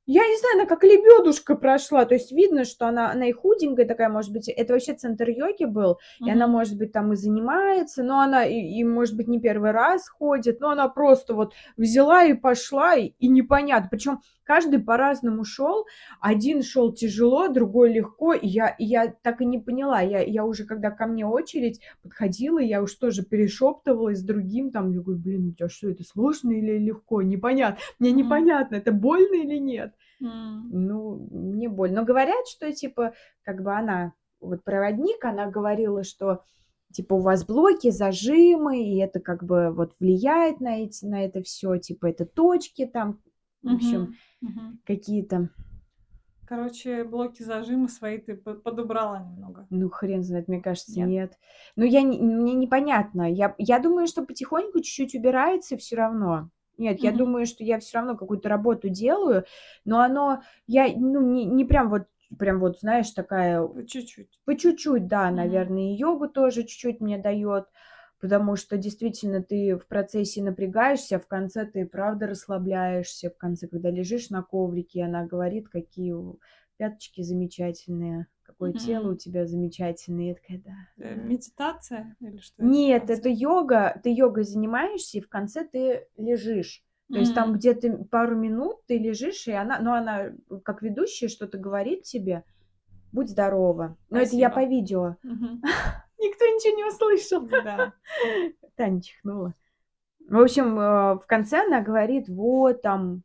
Я не знаю, она как лебедушка прошла. То есть видно, что она, она и худенькая такая, может быть. Это вообще центр йоги был. И она, может быть, там и занимается, но она и, и, может быть, не первый раз ходит, но она просто вот взяла и пошла, и, и непонятно. Причем каждый по-разному шел. Один шел тяжело, другой легко. И я, и я так и не поняла. Я, я уже, когда ко мне очередь подходила, я уж тоже перешептывалась с другим. Там, я говорю, блин, у тебя что, это сложно или легко? Непонятно. Мне непонятно, это больно или нет. М. Ну, не больно. Но говорят, что, типа, как бы она, вот проводник, она говорила, что, типа, у вас блоки, зажимы, и это как бы вот влияет на, эти, на это все, типа, это точки там, в общем, Мгм. Мгм. какие-то, Короче, блоки зажимы свои ты по- подобрала немного. ну, хрен знает, мне кажется, Нет? нет. Ну, я, не- мне непонятно. Я, я думаю, что потихоньку чуть-чуть убирается все равно. Нет, я Мгм. думаю, что я все равно какую-то работу делаю, но оно, я, ну, не, не прям вот, прям вот, знаешь, такая По чуть-чуть. По чуть-чуть, да, Мгм. наверное, и йогу тоже чуть-чуть мне дает, потому что действительно ты в процессе напрягаешься, в конце ты правда расслабляешься, в конце, когда лежишь на коврике, она говорит, какие пяточки замечательные, какое тело у тебя замечательное. Я такая, да. Э, да». Медитация или что это Нет, конце? это йога, ты йогой занимаешься, и в конце ты лежишь. То есть там где-то пару минут ты лежишь, и она, ну, она как ведущая что-то говорит тебе, будь здорова. Но это я по видео. Мгм. Никто ничего не услышал. Да. Таня чихнула. В общем, э, в конце она говорит, вот там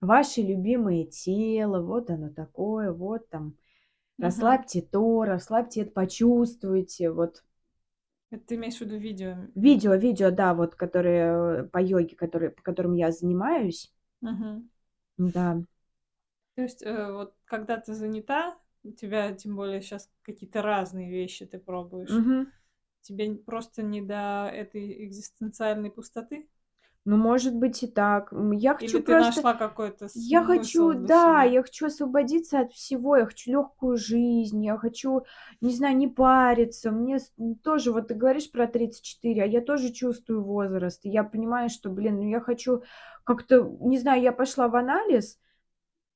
ваше любимое тело, вот оно такое, вот там Расслабьте то, расслабьте это, почувствуйте. Вот Это ты имеешь в виду видео? видео, видео, да, вот которые э, по йоге, которые, по которым я занимаюсь. Мгм. Да. То есть, э, вот когда ты занята, у тебя тем более сейчас какие-то разные вещи ты пробуешь, Мгм. тебе просто не до этой экзистенциальной пустоты? Ну, может быть и так. Я Или хочу ты просто... нашла какой-то Я хочу, смысл для да, себя? я хочу освободиться от всего, я хочу легкую жизнь, я хочу, не знаю, не париться. Мне тоже, вот ты говоришь про 34, а я тоже чувствую возраст. И я понимаю, что, блин, ну я хочу как-то, не знаю, я пошла в анализ,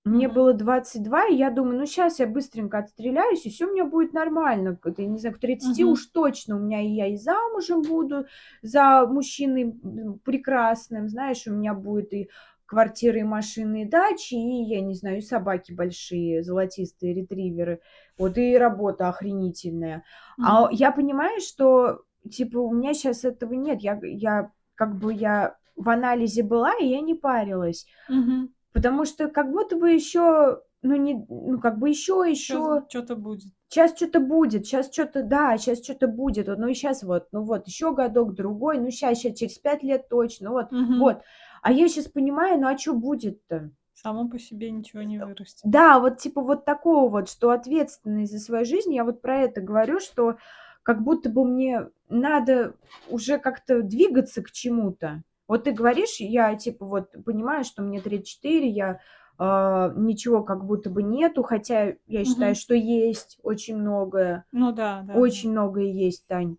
мне Мгм. было 22, и я думаю, ну сейчас я быстренько отстреляюсь, и все у меня будет нормально. Это, я не знаю, к 30 Мгм. уж точно у меня и я и замужем буду за мужчиной м, прекрасным, знаешь, у меня будет и квартиры, и машины, и дачи, и, я не знаю, и собаки большие, золотистые ретриверы, вот, и работа охренительная. А Мгм. я понимаю, что, типа, у меня сейчас этого нет, я, я как бы я в анализе была, и я не парилась. Мгм. Потому что как будто бы еще, ну, не, ну, как бы еще, еще, Что-то будет. сейчас что-то будет, сейчас что-то, да, сейчас что-то будет, вот, ну, и сейчас вот, ну, вот, еще годок, другой, ну, сейчас, сейчас, через пять лет точно, вот, Мгм. вот. А я сейчас понимаю, ну, а что будет-то? Само по себе ничего не вырастет. Да, вот, типа, вот такого вот, что ответственность за свою жизнь, я вот про это говорю, что как будто бы мне надо уже как-то двигаться к чему-то. Вот ты говоришь, я, типа, вот понимаю, что мне 34, я а, ничего как будто бы нету, хотя я считаю, Мгм. что есть очень многое, Ну да, да. очень многое есть, Тань.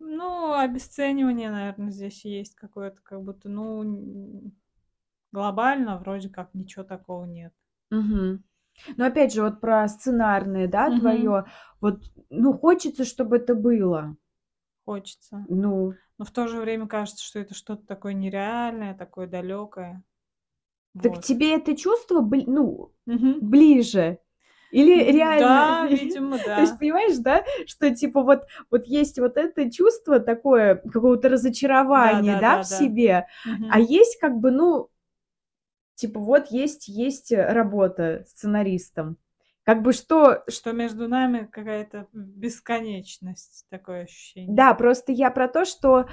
Ну, обесценивание, наверное, здесь есть какое-то, как будто, ну, глобально вроде как ничего такого нет. Мгм. Но опять же, вот про сценарное, да, Мгм. твое, вот, ну, хочется, чтобы это было. Хочется. Ну, Но в то же время кажется, что это что-то такое нереальное, такое далекое. так Вот. тебе это чувство, бли- ну, Мгм. ближе? Или реально? Да, видимо, То да. есть, понимаешь, да, что типа вот, вот есть вот это чувство такое какого-то разочарования, да, да, да, в да. себе, Мгм. а есть как бы, ну, типа вот есть, есть э, работа сценаристом. Как бы что, Что между нами какая-то бесконечность, такое ощущение. да, просто я про то, что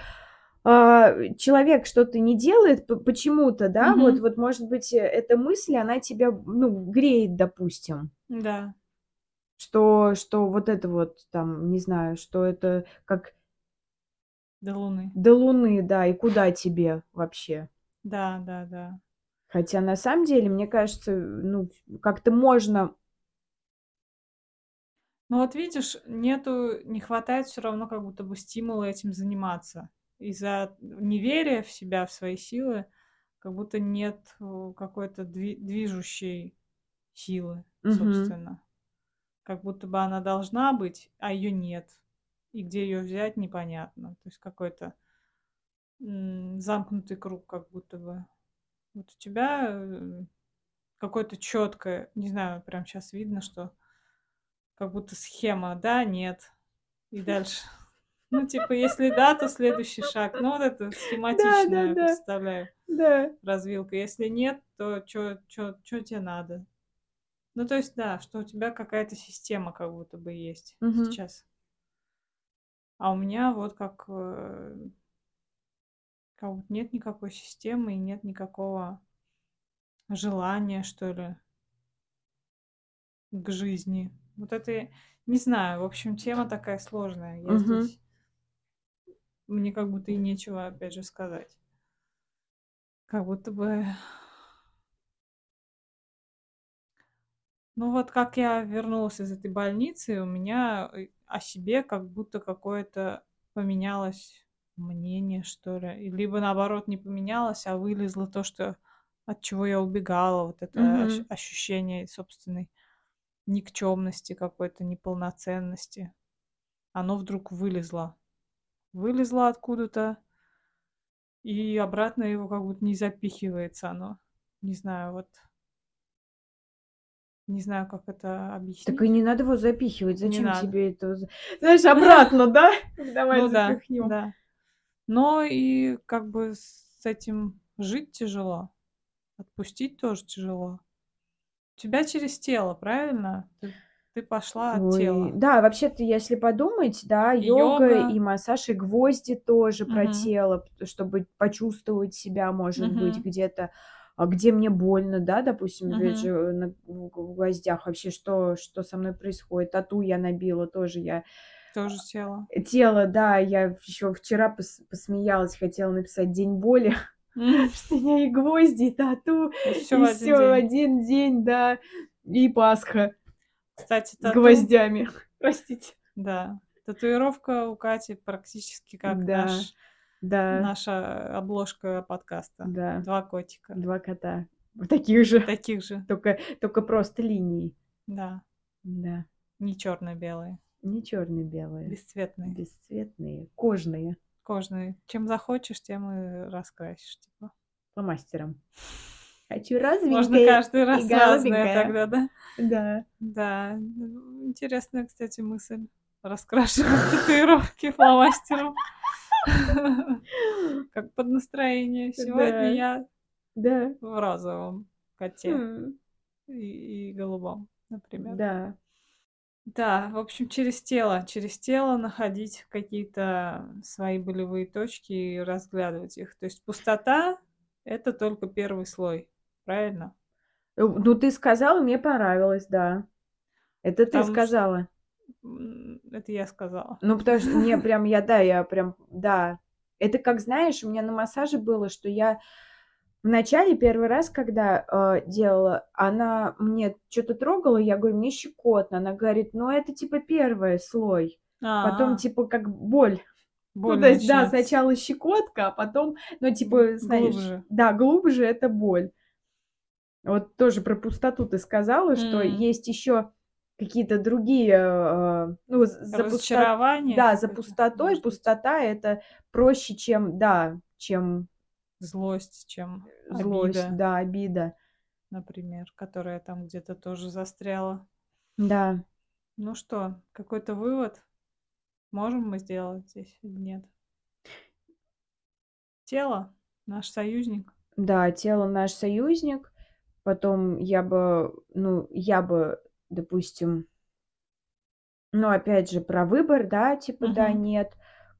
а, человек что-то не делает почему-то, да, Мгм. вот, вот может быть э, эта мысль, она тебя, ну, греет, допустим. Да. Что что вот это вот там, не знаю, что это как До Луны. до Луны, да, и куда тебе вообще? Да, да, да. Хотя на самом деле, мне кажется, ну, как-то можно Ну вот видишь, нету не хватает всё равно как будто бы стимула этим заниматься. Из-за неверия в себя, в свои силы, как будто нет, э, какой-то дви движущей силы, Мгм. собственно. Как будто бы она должна быть, а её нет. И где её взять, непонятно. То есть какой-то, м, замкнутый круг как будто бы. Вот у тебя, э, какое-то чёткое, не знаю, прям щас видно, что как будто схема: да, нет. И дальше. Ну, типа, если да, то следующий шаг. Ну, вот это схематично я Да-да-да. представляю. Да. Развилка. Если нет, то чё чё чё те надо? Ну, то есть, да, что у тебя какая-то система как будто бы есть Мгм. сейчас. А у меня вот как, э как будто нет никакой системы и нет никакого желания, что ли к жизни. Вот это не знаю. В общем, тема такая сложная. Я Мгм. здесь мне как будто и нечего опять же сказать. Как будто бы Ну, вот как я вернулась из этой больницы, у меня, э, о себе как будто какое-то поменялось мнение, что ли. Либо, наоборот, не поменялось, а вылезло то, что от чего я убегала. Вот это Мгм. ощущение собственной никчёмности, какой-то неполноценности. Оно вдруг вылезло. Вылезло откуда-то и обратно его как будто не запихивается оно. Не знаю, вот Не знаю, как это Так и объяснить. не надо его запихивать. Не Зачем надо. тебе это з знаешь, обратно, да? Давай Ну да, запихнем. да. Но и как бы с этим жить тяжело. Отпустить тоже тяжело. Тебя через тело, правильно? Ты ты пошла от Ой, тела. да, вообще-то, если подумать, да, И йога, йога. и массаж, и гвозди тоже про Мгм. тело, чтобы почувствовать себя, может быть, Мгм. где-то, а, где мне больно, да, допустим, Мгм. же, на в гвоздях. Вообще, что что со мной происходит? Тату я набила, тоже я Тоже тело. э, тело, да. Я ещё вчера пос посмеялась, хотела написать день боли. что меня и гвозди, и тату, И в и один всё в день. один день, да, и Пасха Кстати, с тату гвоздями. Простите. Да. Татуировка у Кати практически как Да, наш да. наша обложка подкаста. Да. 2 котика. 2 кота. Таких же. Таких же. Тока тока просто линии. Да. Да. Не чёрно-белые. Не чёрно-белые. Бесцветные. Бесцветные, кожные. Кожаные. Чем захочешь, тем и раскрасишь, типа. Фломастером. Хочу Можно розовенькое каждый и раз разное голубенькое. тогда, да? Да. Да, интересная, кстати, мысль. Раскрашивать татуировки фломастером. Как под настроение. Сегодня я в розовом коте Хм. и и голубом, например. Да. Да, в общем, через тело через тело находить какие-то свои болевые точки и разглядывать их. То есть пустота- это только 1 слой, правильно? Э, ну, ты сказала, мне понравилось, да. Это ты Потому что сказала. м, это я сказала. Ну, потому что мне прям, я, да, я прям, да. Это как, знаешь, у меня на массаже было, что я вначале 1 раз, когда, э, делала, она мне чё-то трогала, я говорю: "Мне щекотно". Она говорит: "Ну, это типа 1 слой". Потом А. типа как боль. Ну, Боль то есть, да, сначала щекотка, а потом, ну, типа, знаешь, глубже. да, глубже- это боль. Вот тоже про пустоту ты сказала, что М. есть ещё какие-то другие, э, ну, за пусто Разочарование да, за пустотой. Пустота- это проще, чем, да, чем Злость, чем э, злость, обида. да, обида. Например, которая там где-то тоже застряла. Да. Ну что, какой-то вывод можем мы сделать здесь или нет? Тело- наш союзник. Да, тело- наш союзник. Потом я бы, ну, я бы, допустим ну, опять же, про выбор, да, типа да, Мгм. нет.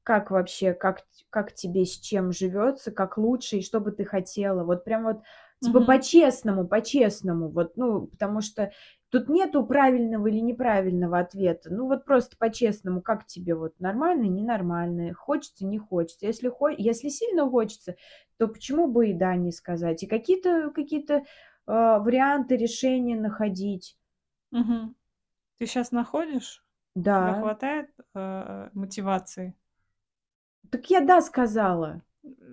Как вообще, как как тебе с чем живётся, как лучше и что бы ты хотела? Вот прям вот, типа, Мгм. по-честному по-честному. Вот, ну, потому что Тут нету правильного или неправильного ответа. Ну вот просто по-честному, как тебе вот нормально, ненормально, хочется, не хочется. Если, хо... Если сильно хочется, то почему бы и да не сказать? И какие-то какие-то э, варианты решения находить. Угу. Ты сейчас находишь? Да. Тебе хватает э, мотивации? Так я да сказала.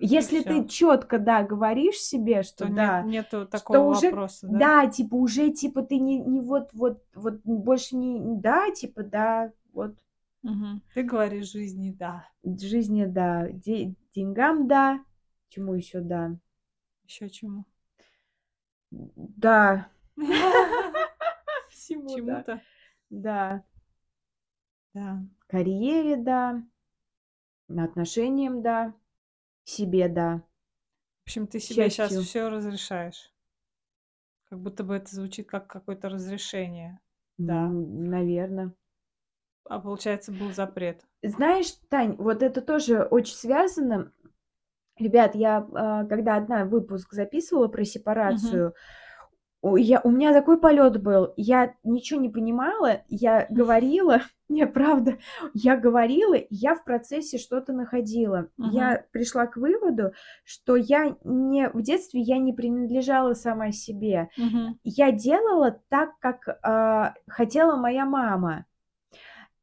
Если ты четко, да, говоришь себе, что То да, нет, нету такого что уже, вопроса, да? да, типа уже, типа ты не, не вот, вот, вот больше не, да, типа да, вот. Угу. Ты говоришь жизни, да. Жизни, да, Де- деньгам, да, чему еще, да, Еще чему? да, Всему. Чему-то. да, Да. карьере, да, отношениям, да, себе, да, В общем, ты себе сейчас все разрешаешь. Как будто бы это звучит как какое-то разрешение. Да. наверное. А получается, был запрет. Знаешь, Тань, вот это тоже очень связано. Ребят, я а, когда одна выпуск записывала про сепарацию, у, я, у меня такой полет был. Я ничего не понимала, я говорила, не, правда, я говорила, я в процессе что-то находила. Мгм. Я пришла к выводу, что я не в детстве я не принадлежала сама себе. Мгм. Я делала так, как а, хотела моя мама.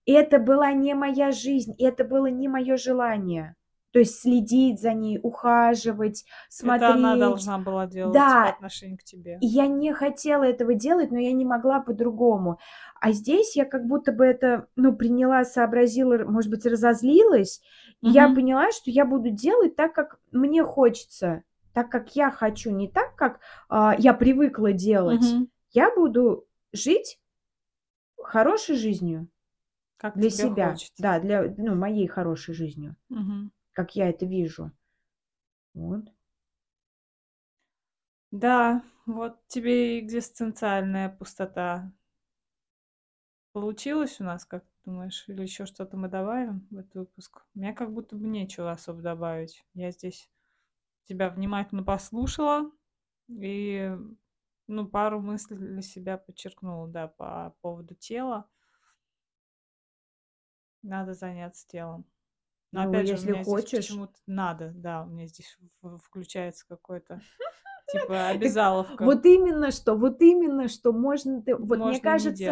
Это была не моя жизнь, и это было не мое желание. То есть следить за ней, ухаживать, смотреть. Это она должна была делать Да. по отношению к тебе. И я не хотела этого делать, но я не могла по-другому. А здесь я как будто бы это, ну, приняла, сообразила, может быть, разозлилась. И я поняла, что я буду делать так, как мне хочется, так, как я хочу, не так, как а, я привыкла делать. Мгм. Я буду жить хорошей жизнью Как для себя. хочется. Да, для, ну, моей хорошей жизнью, Мгм. Как я это вижу. Вот. Да, вот тебе экзистенциальная пустота. Получилось у нас, как думаешь? Или еще что-то мы добавим в этот выпуск? Мне как будто бы нечего особо добавить. Я здесь тебя внимательно послушала и, ну, пару мыслей для себя подчеркнула, да, по поводу тела. Надо заняться телом. Но Ну, опять же, если хочешь. почему-то надо, да, у меня здесь включается какой-то типа обязаловка. Вот именно что, вот именно что можно ты, вот Можно мне не кажется,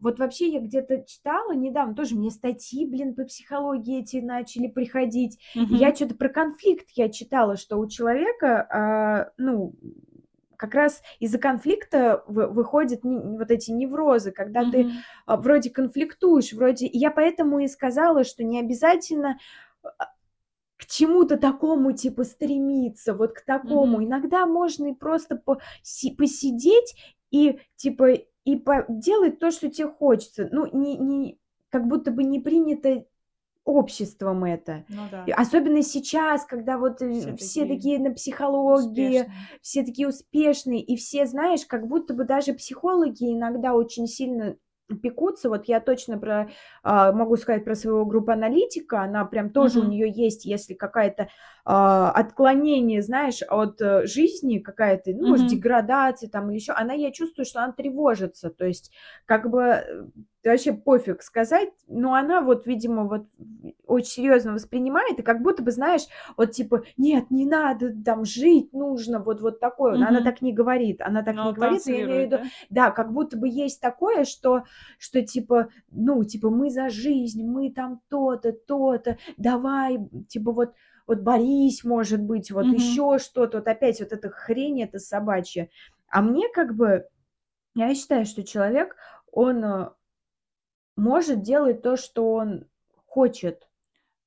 вот вообще я где-то читала недавно, тоже мне статьи, блин, по психологии эти начали приходить. Я что-то про конфликт я читала, что у человека, а, ну, как раз из-за конфликта вы- выходят не- вот эти неврозы, когда ты Мгм. а, вроде конфликтуешь, вроде... Я поэтому и сказала, что не обязательно к чему-то такому, типа, стремиться, вот к такому. Мгм. Иногда можно и просто поси- посидеть и, типа, и делать то, что тебе хочется. Ну, не, не, как будто бы не принято обществом это. Ну да, Особенно сейчас, когда вот э, все все такие такие на психологии, успешные. все такие успешные, и все, знаешь, как будто бы даже психологи иногда очень сильно пекутся. Вот я точно про, а, могу сказать про своего группу аналитика, она прям тоже у Мгм. нее есть, если какая-то отклонение, знаешь, от э, жизни какая-то, ну, может, Мгм. деградация там или еще, она, я чувствую, что она тревожится, то есть как бы э, вообще пофиг сказать, но она вот, видимо, вот очень серьезно воспринимает, и как будто бы, знаешь, вот типа, нет, не надо там жить, нужно вот, вот такое. вот». Она так не говорит, она так Но не говорит, но я имею в виду, да? да, как будто бы есть такое, что, что типа, ну, типа, мы за жизнь, мы там то-то, то-то, давай, типа, вот, вот борись, может быть, вот Мгм. еще что-то, вот опять вот эта хрень, это собачья. А мне как бы, я считаю, что человек, он э, может делать то, что он хочет.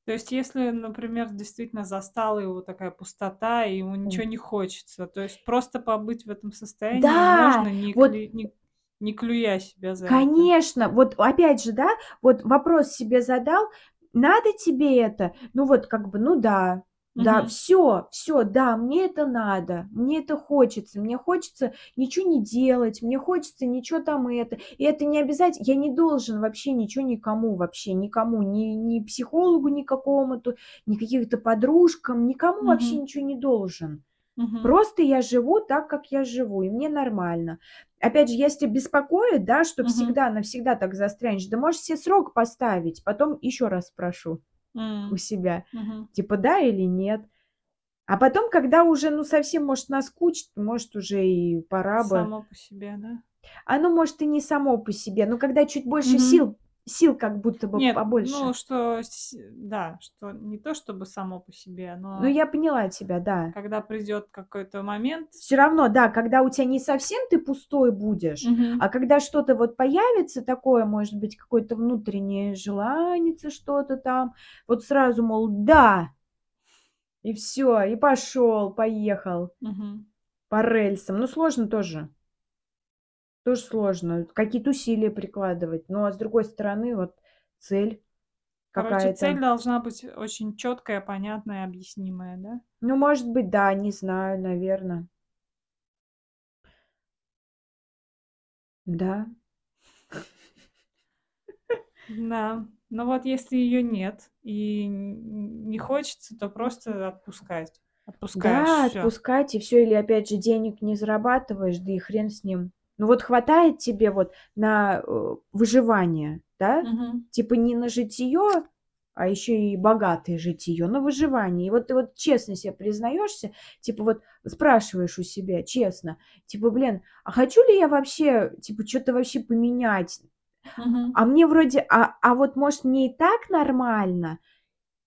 То есть, если, например, действительно застала его такая пустота, и ему ничего не хочется, то есть просто побыть в этом состоянии Да, можно, не, вот клю- не, не клюя себя за это. Конечно, вот опять же, да, вот вопрос себе задал, надо тебе это? Ну вот как бы, ну да, да, Мгм. все, все, да, мне это надо, мне это хочется, мне хочется ничего не делать, мне хочется ничего там это, и это не обязательно, я не должен вообще ничего никому, вообще никому, ни, ни психологу ни какому-то, ни каким-то подружкам, никому вообще Мгм. ничего не должен. Мгм. Просто я живу так, как я живу, и мне нормально. Опять же, если беспокоит, да, что Мгм. всегда навсегда так застрянешь, да можешь себе срок поставить, потом еще раз спрошу у М. себя, Мгм. типа да или нет. А потом, когда уже, ну, совсем, может, наскучит, может, уже и пора бы. Само по себе, да? Оно, может, и не само по себе, но когда чуть больше Мгм. сил, сил как будто бы Нет, побольше. ну, что да, что не то чтобы само по себе, Ну, но я поняла тебя, да. когда придёт какой-то момент Все равно, да, когда у тебя не совсем ты пустой будешь, Мгм. а когда что-то вот появится такое, может быть, какое-то внутреннее желанице что-то там, вот сразу, мол, да. И всё, и пошёл, поехал Мгм. по рельсам. Ну, сложно тоже. Тоже сложно. Какие-то усилия прикладывать. Ну, а с другой стороны, вот цель Короче, цель какая-то. должна быть очень чёткая, понятная, объяснимая, да? Ну, может быть, да, не знаю, наверно. Да. Да. Но вот если её нет и не хочется, то просто отпускать. Отпускаешь, Да, всё. отпускать и всё. Или опять же денег не зарабатываешь, да и хрен с ним. Ну, вот хватает тебе вот на, э, выживание, да? Мгм. Типа не на житьё, а ещё и богатое житьё, на выживание. И вот ты вот честно се признаёшься, типа вот спрашиваешь у себя честно, типа: "Блин, а хочу ли я вообще, типа, чё-то вообще поменять? Мгм. А мне вроде, а а вот, может, мне и так нормально?"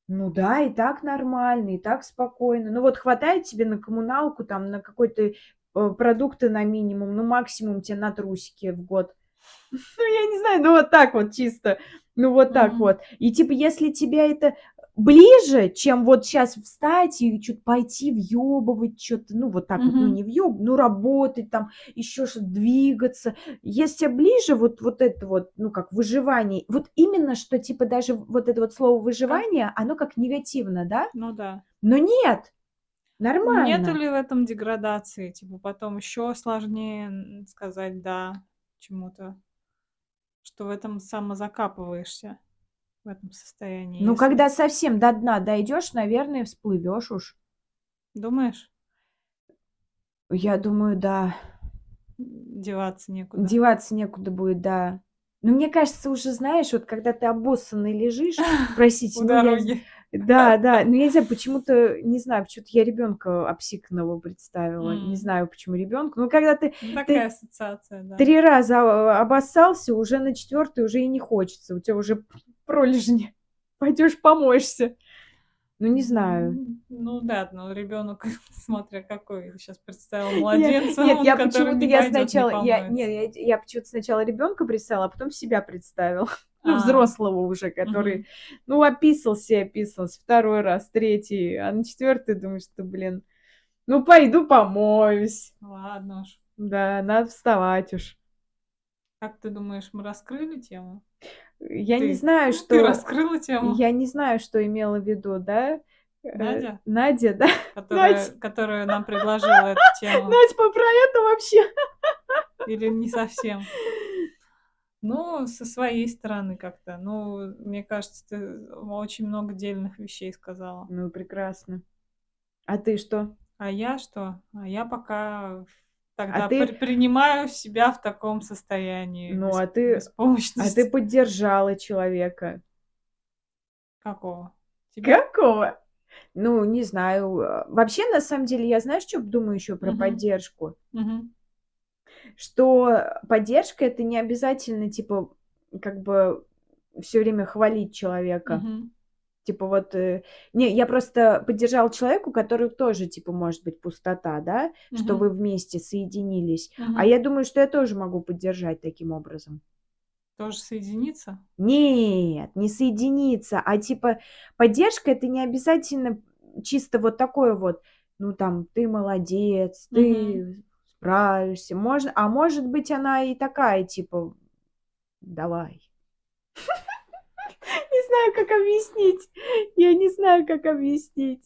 Ну да, и так нормально, и так спокойно. Ну вот хватает тебе на коммуналку, там, на какой-то, продукты на минимум, ну, максимум те на трусики в год. Ну, я не знаю, ну, вот так вот чисто. Ну, вот так вот. И типа, если тебе это ближе, чем вот щас встать и чё-то пойти въёбывать чё-то, ну, вот так вот, ну, не въёб ну, работать там, ещё что-то, двигаться. Если ближе вот вот это вот, ну, как выживание, вот именно, что типа даже вот это вот слово "выживание", оно как негативно, да? Ну да. Но нет, Нету нормально. ли в этом деградации? Типа потом ещё сложнее, сказать "да" чему-то? Что в этом самозакапываешься, в этом состоянии, Ну, если когда совсем до дна дойдёшь, наверное, всплывёшь уж. Думаешь? Я думаю, да. Деваться некуда. Деваться некуда будет, да. Но мне кажется, уже знаешь, вот когда ты обоссанный лежишь, простите, ну, я. Да, да, но я не знаю, почему-то, не знаю, почему-то я ребёнка обсиканного представила. Не М. знаю, почему ребёнка. Ну, когда ты Ну, такая ты ассоциация, да. 3 раза, а, обоссался, уже на 4 уже и не хочется. У тя уже пролежни. Пойдёшь помоешься. Ну, не знаю. Ну да, но ребёнок, смотря какой. Щас представила Я младенца, нет, он, я почему-то, не я пойдёт, не сначала, я помоется. не, я я почему-то сначала ребёнка представила, а потом себя представила. Ну, А. взрослого уже, который, Мгм. ну, описался описался 2 раз, 3, а на 4 думаешь, что, блин, ну, пойду помоюсь. Ладно уж. Да, надо вставать уж. Как ты думаешь, мы раскрыли тему? Я не Ты знаю, ты что раскрыла тему? я не знаю, что имела в виду, да? Э, Надя? Надя, да? Которая Надь. которая нам предложила эту тему. Надь, про это вообще? Или не совсем? Ну, со своей стороны как-то. Ну, мне кажется, ты очень много дельных вещей сказала. Ну, прекрасно. А ты что? А я что? А я пока А тогда ты при принимаю себя в таком состоянии Ну, а ты а ты поддержала человека. Какого? Тебя? Какого? Ну, не знаю. А, вообще, на самом деле, я знаешь, чё думаю ещё про Мгм. поддержку? Мгм. Что поддержка- это не обязательно, типа, как бы всё время хвалить человека. Мгм. Типа вот, э, не, я просто поддержала человека, у которого тоже, типа, может быть пустота, да, что Мгм. вы вместе соединились. А Мгм. я думаю, что я тоже могу поддержать таким образом. Тоже соединиться? Нет, не соединиться, а типа поддержка- это не обязательно чисто вот такое вот, ну, там: "Ты молодец, ты справишься". Можно а может быть, она и такая, типа: "Давай". Не знаю, как объяснить. Я не знаю, как объяснить.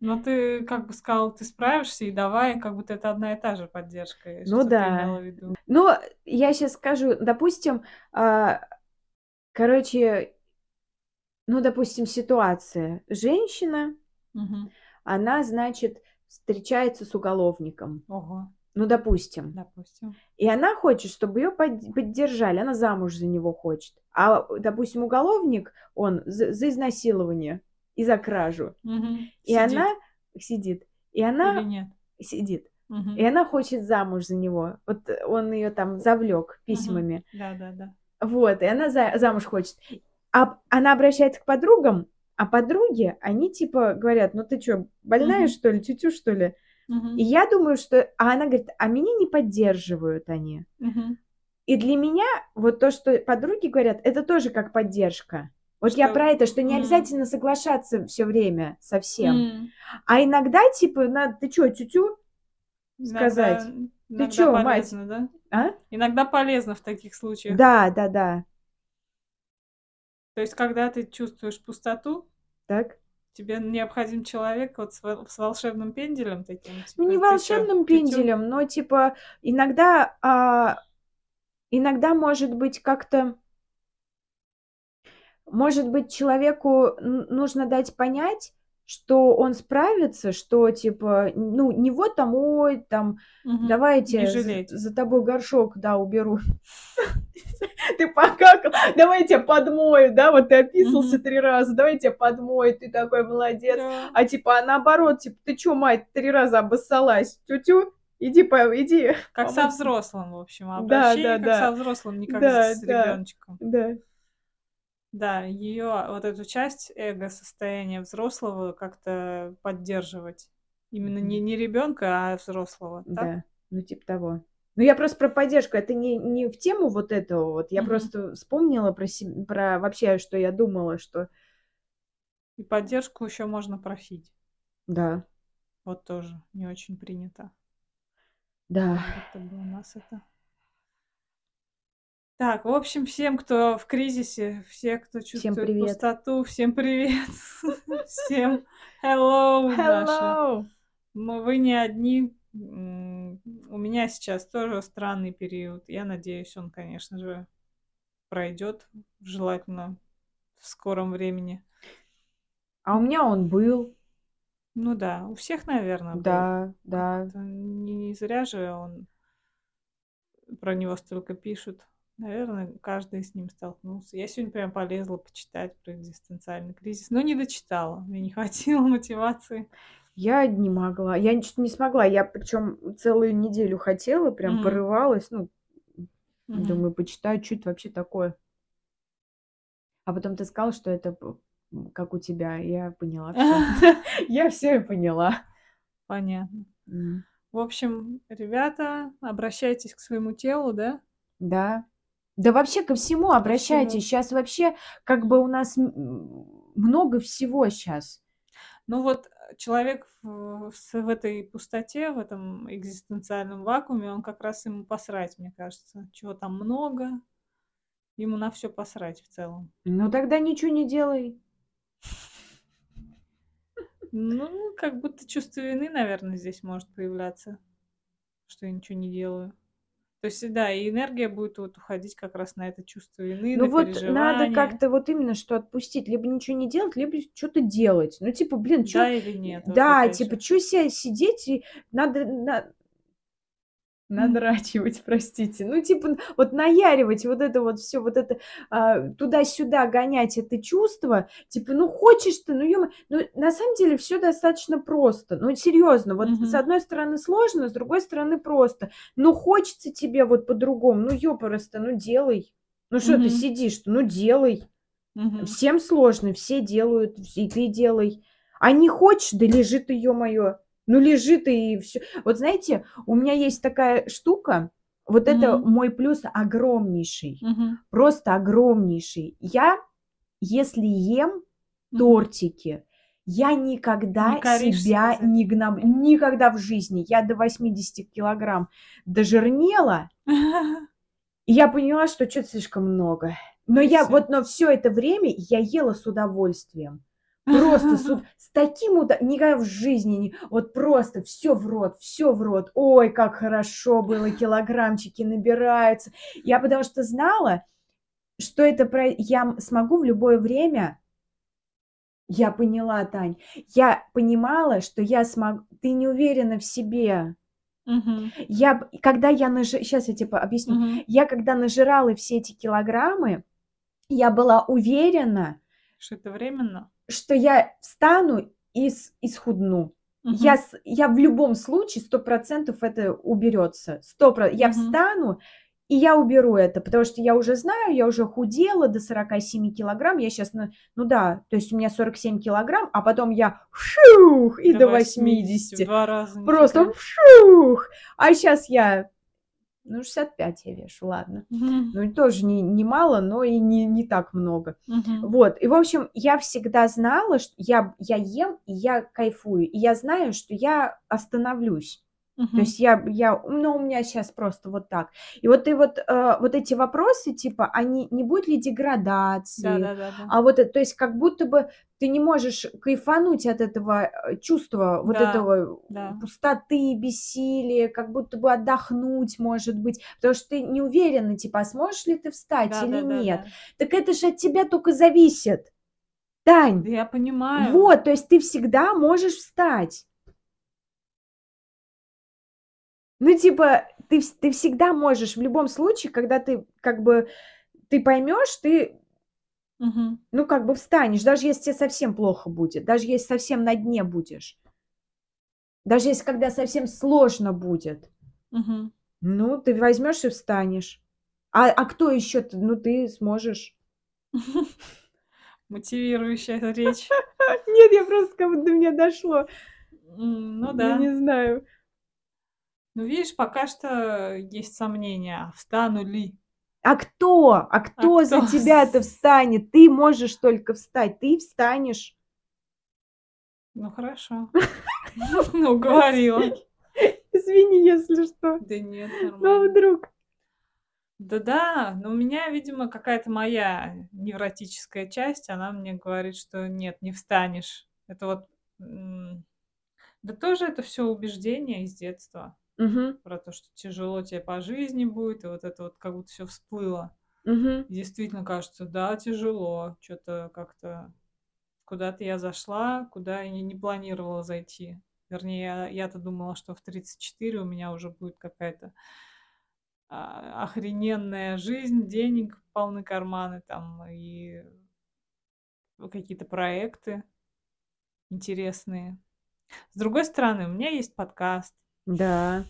Но ты как бы сказала: "Ты справишься и давай". Как будто это одна и та же поддержка. Ну да. в виду? Ну, я щас скажу. Допустим, а, короче ну, допустим, ситуация. Женщина Мгм. она, значит, встречается с уголовником. Ого, Ну, допустим. допустим. И она хочет, чтобы ее поддержали, она замуж за него хочет. А, допустим, уголовник, он за, за изнасилование и за кражу. Мгм. И Сидит она сидит. И она или нет? сидит. Мгм. И она хочет замуж за него. Вот он ее там завлек письмами. Да, да, да. Вот, и она за, замуж хочет. А она обращается к подругам, а подруги, они типа говорят, ну ты что, больная Мгм. что ли, тютю что ли? Мгм. И я думаю, что... А она говорит, а меня не поддерживают они. Мгм. И для меня вот то, что подруги говорят, это тоже как поддержка. Вот я Что- про это, что не М. обязательно соглашаться все время со всем. М. А иногда, типа, надо, ты что, тютю? сказать. Иногда, иногда чё, мать? полезно, да? А? Иногда полезно в таких случаях. Да, да, да. То есть, когда ты чувствуешь пустоту, Так? Тебе необходим человек вот с, с волшебным пенделем таким. Ну, не типа, ты чё, волшебным пенделем, но, типа, иногда, а, иногда может быть как-то, может быть, человеку нужно дать понять, что он справится, что, типа, ну, не вот там, ой, там, Мгм. давайте за, за тобой горшок, да, уберу. Ты покакал, давай я тебя подмою, да, вот ты описался три раза, давай я тебя подмою, ты такой молодец. А типа, а наоборот, типа, ты чё, мать, три раза обоссалась? Тю-тю, иди, по, иди. Как со помойся». взрослым, в общем. Обращение как со взрослым, не как с ребеночком. Да. Да, ее вот эту часть эго состояния взрослого как-то поддерживать. Именно не, не ребенка, а взрослого. Так? Да, ну типа того. Ну я просто про поддержку, это не, не в тему вот этого вот, я Мгм. просто вспомнила про, се- про вообще, что я думала, что И поддержку еще можно просить. да, Вот тоже не очень принято. да, Как будто бы у нас это. Так, в общем, всем, кто в кризисе, все, кто чувствует привет. пустоту, всем привет. Всем hello. Hello! Но вы не одни. У меня сейчас тоже странный период. Я надеюсь, он, конечно же, пройдет, желательно в скором времени. А у меня он был, Ну да, у всех, наверное, да, да, Не, не зря же он про него столько пишут. Наверное, каждый с ним столкнулся. Я сегодня прям полезла почитать про экзистенциальный кризис, но не дочитала. Мне не хватило мотивации. я не могла, я что-то не смогла, я причем целую неделю хотела, прям Мгм. порывалась, ну, Мгм. думаю, почитаю, что это вообще такое. А потом ты сказал, что это как у тебя, я поняла все. Я все поняла. Понятно. В общем, ребята, обращайтесь к своему телу, да? Да. Да вообще ко всему обращайтесь. всему. Сейчас вообще как бы у нас много всего сейчас. Ну вот э, человек в, в этой пустоте, в этом экзистенциальном вакууме, он как раз ему посрать, мне кажется. Чего там много, ему на все посрать в целом. Ну тогда ничего не делай. Ну, как будто чувство вины, наверное, здесь может появляться, что я ничего не делаю. То есть, да, и энергия будет вот уходить как раз на это чувство вины, Ну на вот надо как-то вот именно что отпустить. Либо ничего не делать, либо что-то делать. Ну типа, блин, что... Да или нет? Вот Да, это типа, что себя сидеть и надо... на- Надрачивать, простите. Ну, типа, вот наяривать вот это вот все, вот это а, туда-сюда гонять это чувство. Типа, ну, хочешь ты, ну, ё Ну, на самом деле все достаточно просто. Ну, серьезно, вот Мгм. с одной стороны сложно, с другой стороны просто. Ну, хочется тебе вот по-другому, ну, ёпрст, ну, делай. Ну, что ты Мгм. сидишь ну, делай. Мгм. Всем сложно, все делают, и ты делай. А не хочешь, да лежит ее мое. Ну, лежит и все. Вот знаете, у меня есть такая штука, вот это Мгм. мой плюс огромнейший, Мгм. просто огромнейший. Я, если ем тортики, я никогда Не себя за это. не гноб... Никогда в жизни. Я до 80 килограмм дожирнела, и я поняла, что что-то слишком много. Но И я всё. вот, но все это время я ела с удовольствием. Просто с, с таким уда... Никогда в жизни не... Вот просто все в рот, все в рот. Ой, как хорошо было, килограммчики набираются. Я потому что знала, что это про... я смогу в любое время Я поняла, Тань. Я понимала, что я смогу. Ты не уверена в себе. Я, когда я наж... сейчас я тебе объясню. Я когда нажирала все эти килограммы, я была уверена, Что это временно? Что я встану и, с- и схудну. Мгм. Я, я в любом случае сто процентов это уберется. Сто про- Я Мгм. встану и я уберу это, потому что я уже знаю, я уже худела до 47 килограмм. Я сейчас, ну да, то есть у меня 47 килограмм, а потом я вшух и до 80. В два раза. Просто вшух. А сейчас я, ну 65 я вешу, ладно. Мгм. Ну тоже не, не мало, но и не, не так много. Мгм. Вот, и, в общем, я всегда знала, что я, я ем, и я кайфую, и я знаю, что я остановлюсь. То Мгм. есть я, я, ну, у меня сейчас просто вот так. И вот ты вот, э, вот эти вопросы, типа, они, не будет ли деградации? Да, да, да, да. А вот, это, то есть как будто бы ты не можешь кайфануть от этого э, чувства, вот Да, этого да. пустоты, бессилия, как будто бы отдохнуть, может быть, потому что ты не уверена, типа, а сможешь ли ты встать Да, или да, да, нет. да. Так это же от тебя только зависит. Тань, Да я понимаю. вот, то есть ты всегда можешь встать. Ну, типа, ты, ты всегда можешь в любом случае, когда ты как бы ты поймешь, ты, Мгм. ну, как бы встанешь, даже если тебе совсем плохо будет, даже если совсем на дне будешь, даже если когда совсем сложно будет, Мгм. ну, ты возьмешь и встанешь. А, а кто еще? Ну, ты сможешь. Мотивирующая речь. Нет, я просто как будто до меня дошло. Ну Я да. не знаю. Ну, видишь, пока что есть сомнения, а встану ли. А кто? А кто за кто? тебя-то встанет? Ты можешь только встать. Ты встанешь. Ну, хорошо. Ну, уговорила. Извини, если что. Да нет, Ну, нормально. вдруг. Да-да, но у меня, видимо, какая-то моя невротическая часть, она мне говорит, что нет, не встанешь. Это вот... Да тоже это все убеждение из детства Мгм, про то, что тяжело тебе по жизни будет, и вот это вот как будто все всплыло. И действительно кажется, да, тяжело, что-то как-то куда-то я зашла, куда я не, планировала зайти. Вернее, я-то думала, что в 34 у меня уже будет какая-то а, охрененная жизнь, денег полны карманы там и какие-то проекты интересные. С другой стороны, у меня есть подкаст, Да,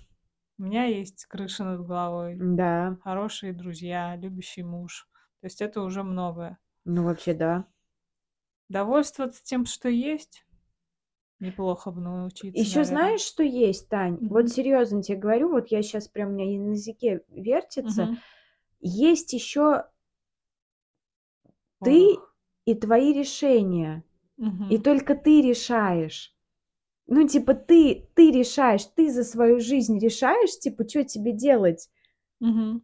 у меня есть крыша над головой, да. хорошие друзья, любящий муж. То есть это уже многое. Ну, вообще, да. Довольствоваться тем, что есть, неплохо бы научиться, Еще наверное. знаешь, что есть, Тань? Мгм. Вот серьезно тебе говорю, вот я сейчас прям у меня и на языке вертится. Мгм. Есть еще ты и твои решения. И Мгм. только ты решаешь. Ну, типа, ты, ты решаешь, ты за свою жизнь решаешь, типа, что тебе делать. Мгм.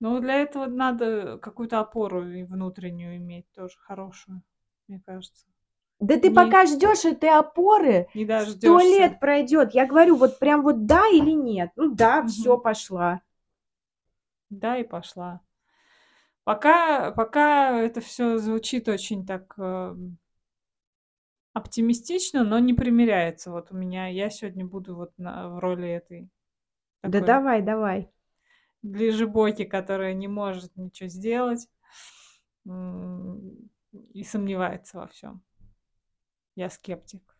Ну, для этого надо какую-то опору и внутреннюю иметь, тоже хорошую, мне кажется. Да ты Не- пока ждешь этой опоры, сто лет пройдет. Я говорю, вот прям вот да или нет. Ну да, Мгм. все, пошла. Да, и пошла. Пока, пока это все звучит очень так эм, оптимистично, но не примеряется. Вот у меня, я сегодня буду вот на- в роли этой Да такой давай, давай. ближебоки, которая не может ничего сделать и сомневается во всем. Я скептик.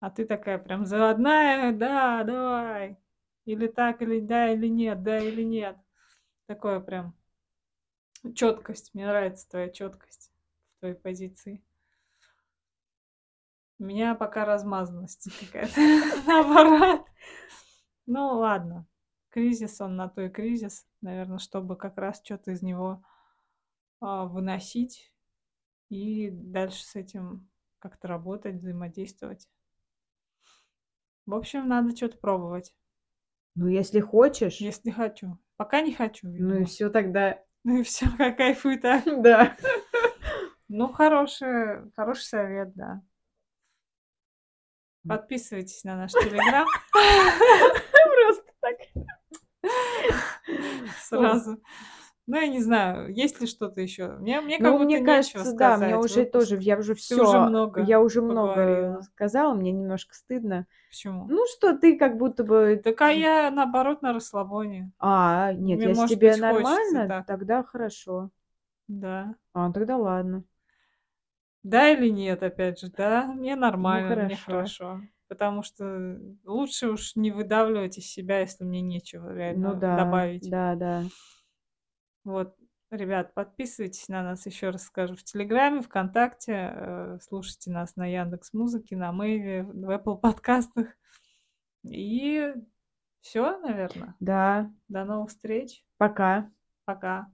А ты такая прям заводная, да, давай. Или так, или да, или нет, да, или нет. Такое прям четкость. Мне нравится твоя четкость в твоей позиции. У меня пока размазанность какая-то. Наоборот. Ну ладно. Кризис, он на то и кризис. Наверное, чтобы как раз что-то из него а, выносить и дальше с этим как-то работать, взаимодействовать. В общем, надо что-то пробовать, Ну, если хочешь, если хочу. Пока не хочу, ну и видимо. все тогда. Ну и все, как кайфуй так. Да. Ну, хороший, хороший совет, да. Подписывайтесь на наш телеграм Просто так. сразу. Ну, я не знаю, есть ли что-то еще. Мне, мне как Ну, будто мне нечего кажется, да, мне уже Выпуск. тоже, я уже Ты уже все, много я уже много поговорила. сказала, мне немножко стыдно. Почему? Ну, что ты как будто бы... Так а я наоборот на расслабоне. А, нет, Мне, если может тебе быть, хочется нормально, так. тогда хорошо. Да. А, тогда ладно. Да или нет, опять же, да? Мне Ну, нормально, мне хорошо. хорошо. Потому что лучше уж не выдавливать из себя, если мне нечего Ну реально да, добавить. да, да. Вот, ребят, подписывайтесь на нас, еще раз скажу, в Телеграме, ВКонтакте, э, слушайте нас на Яндекс Музыке, на Мэйве, в Apple подкастах. И все, наверное. Да, До новых встреч. пока. Пока.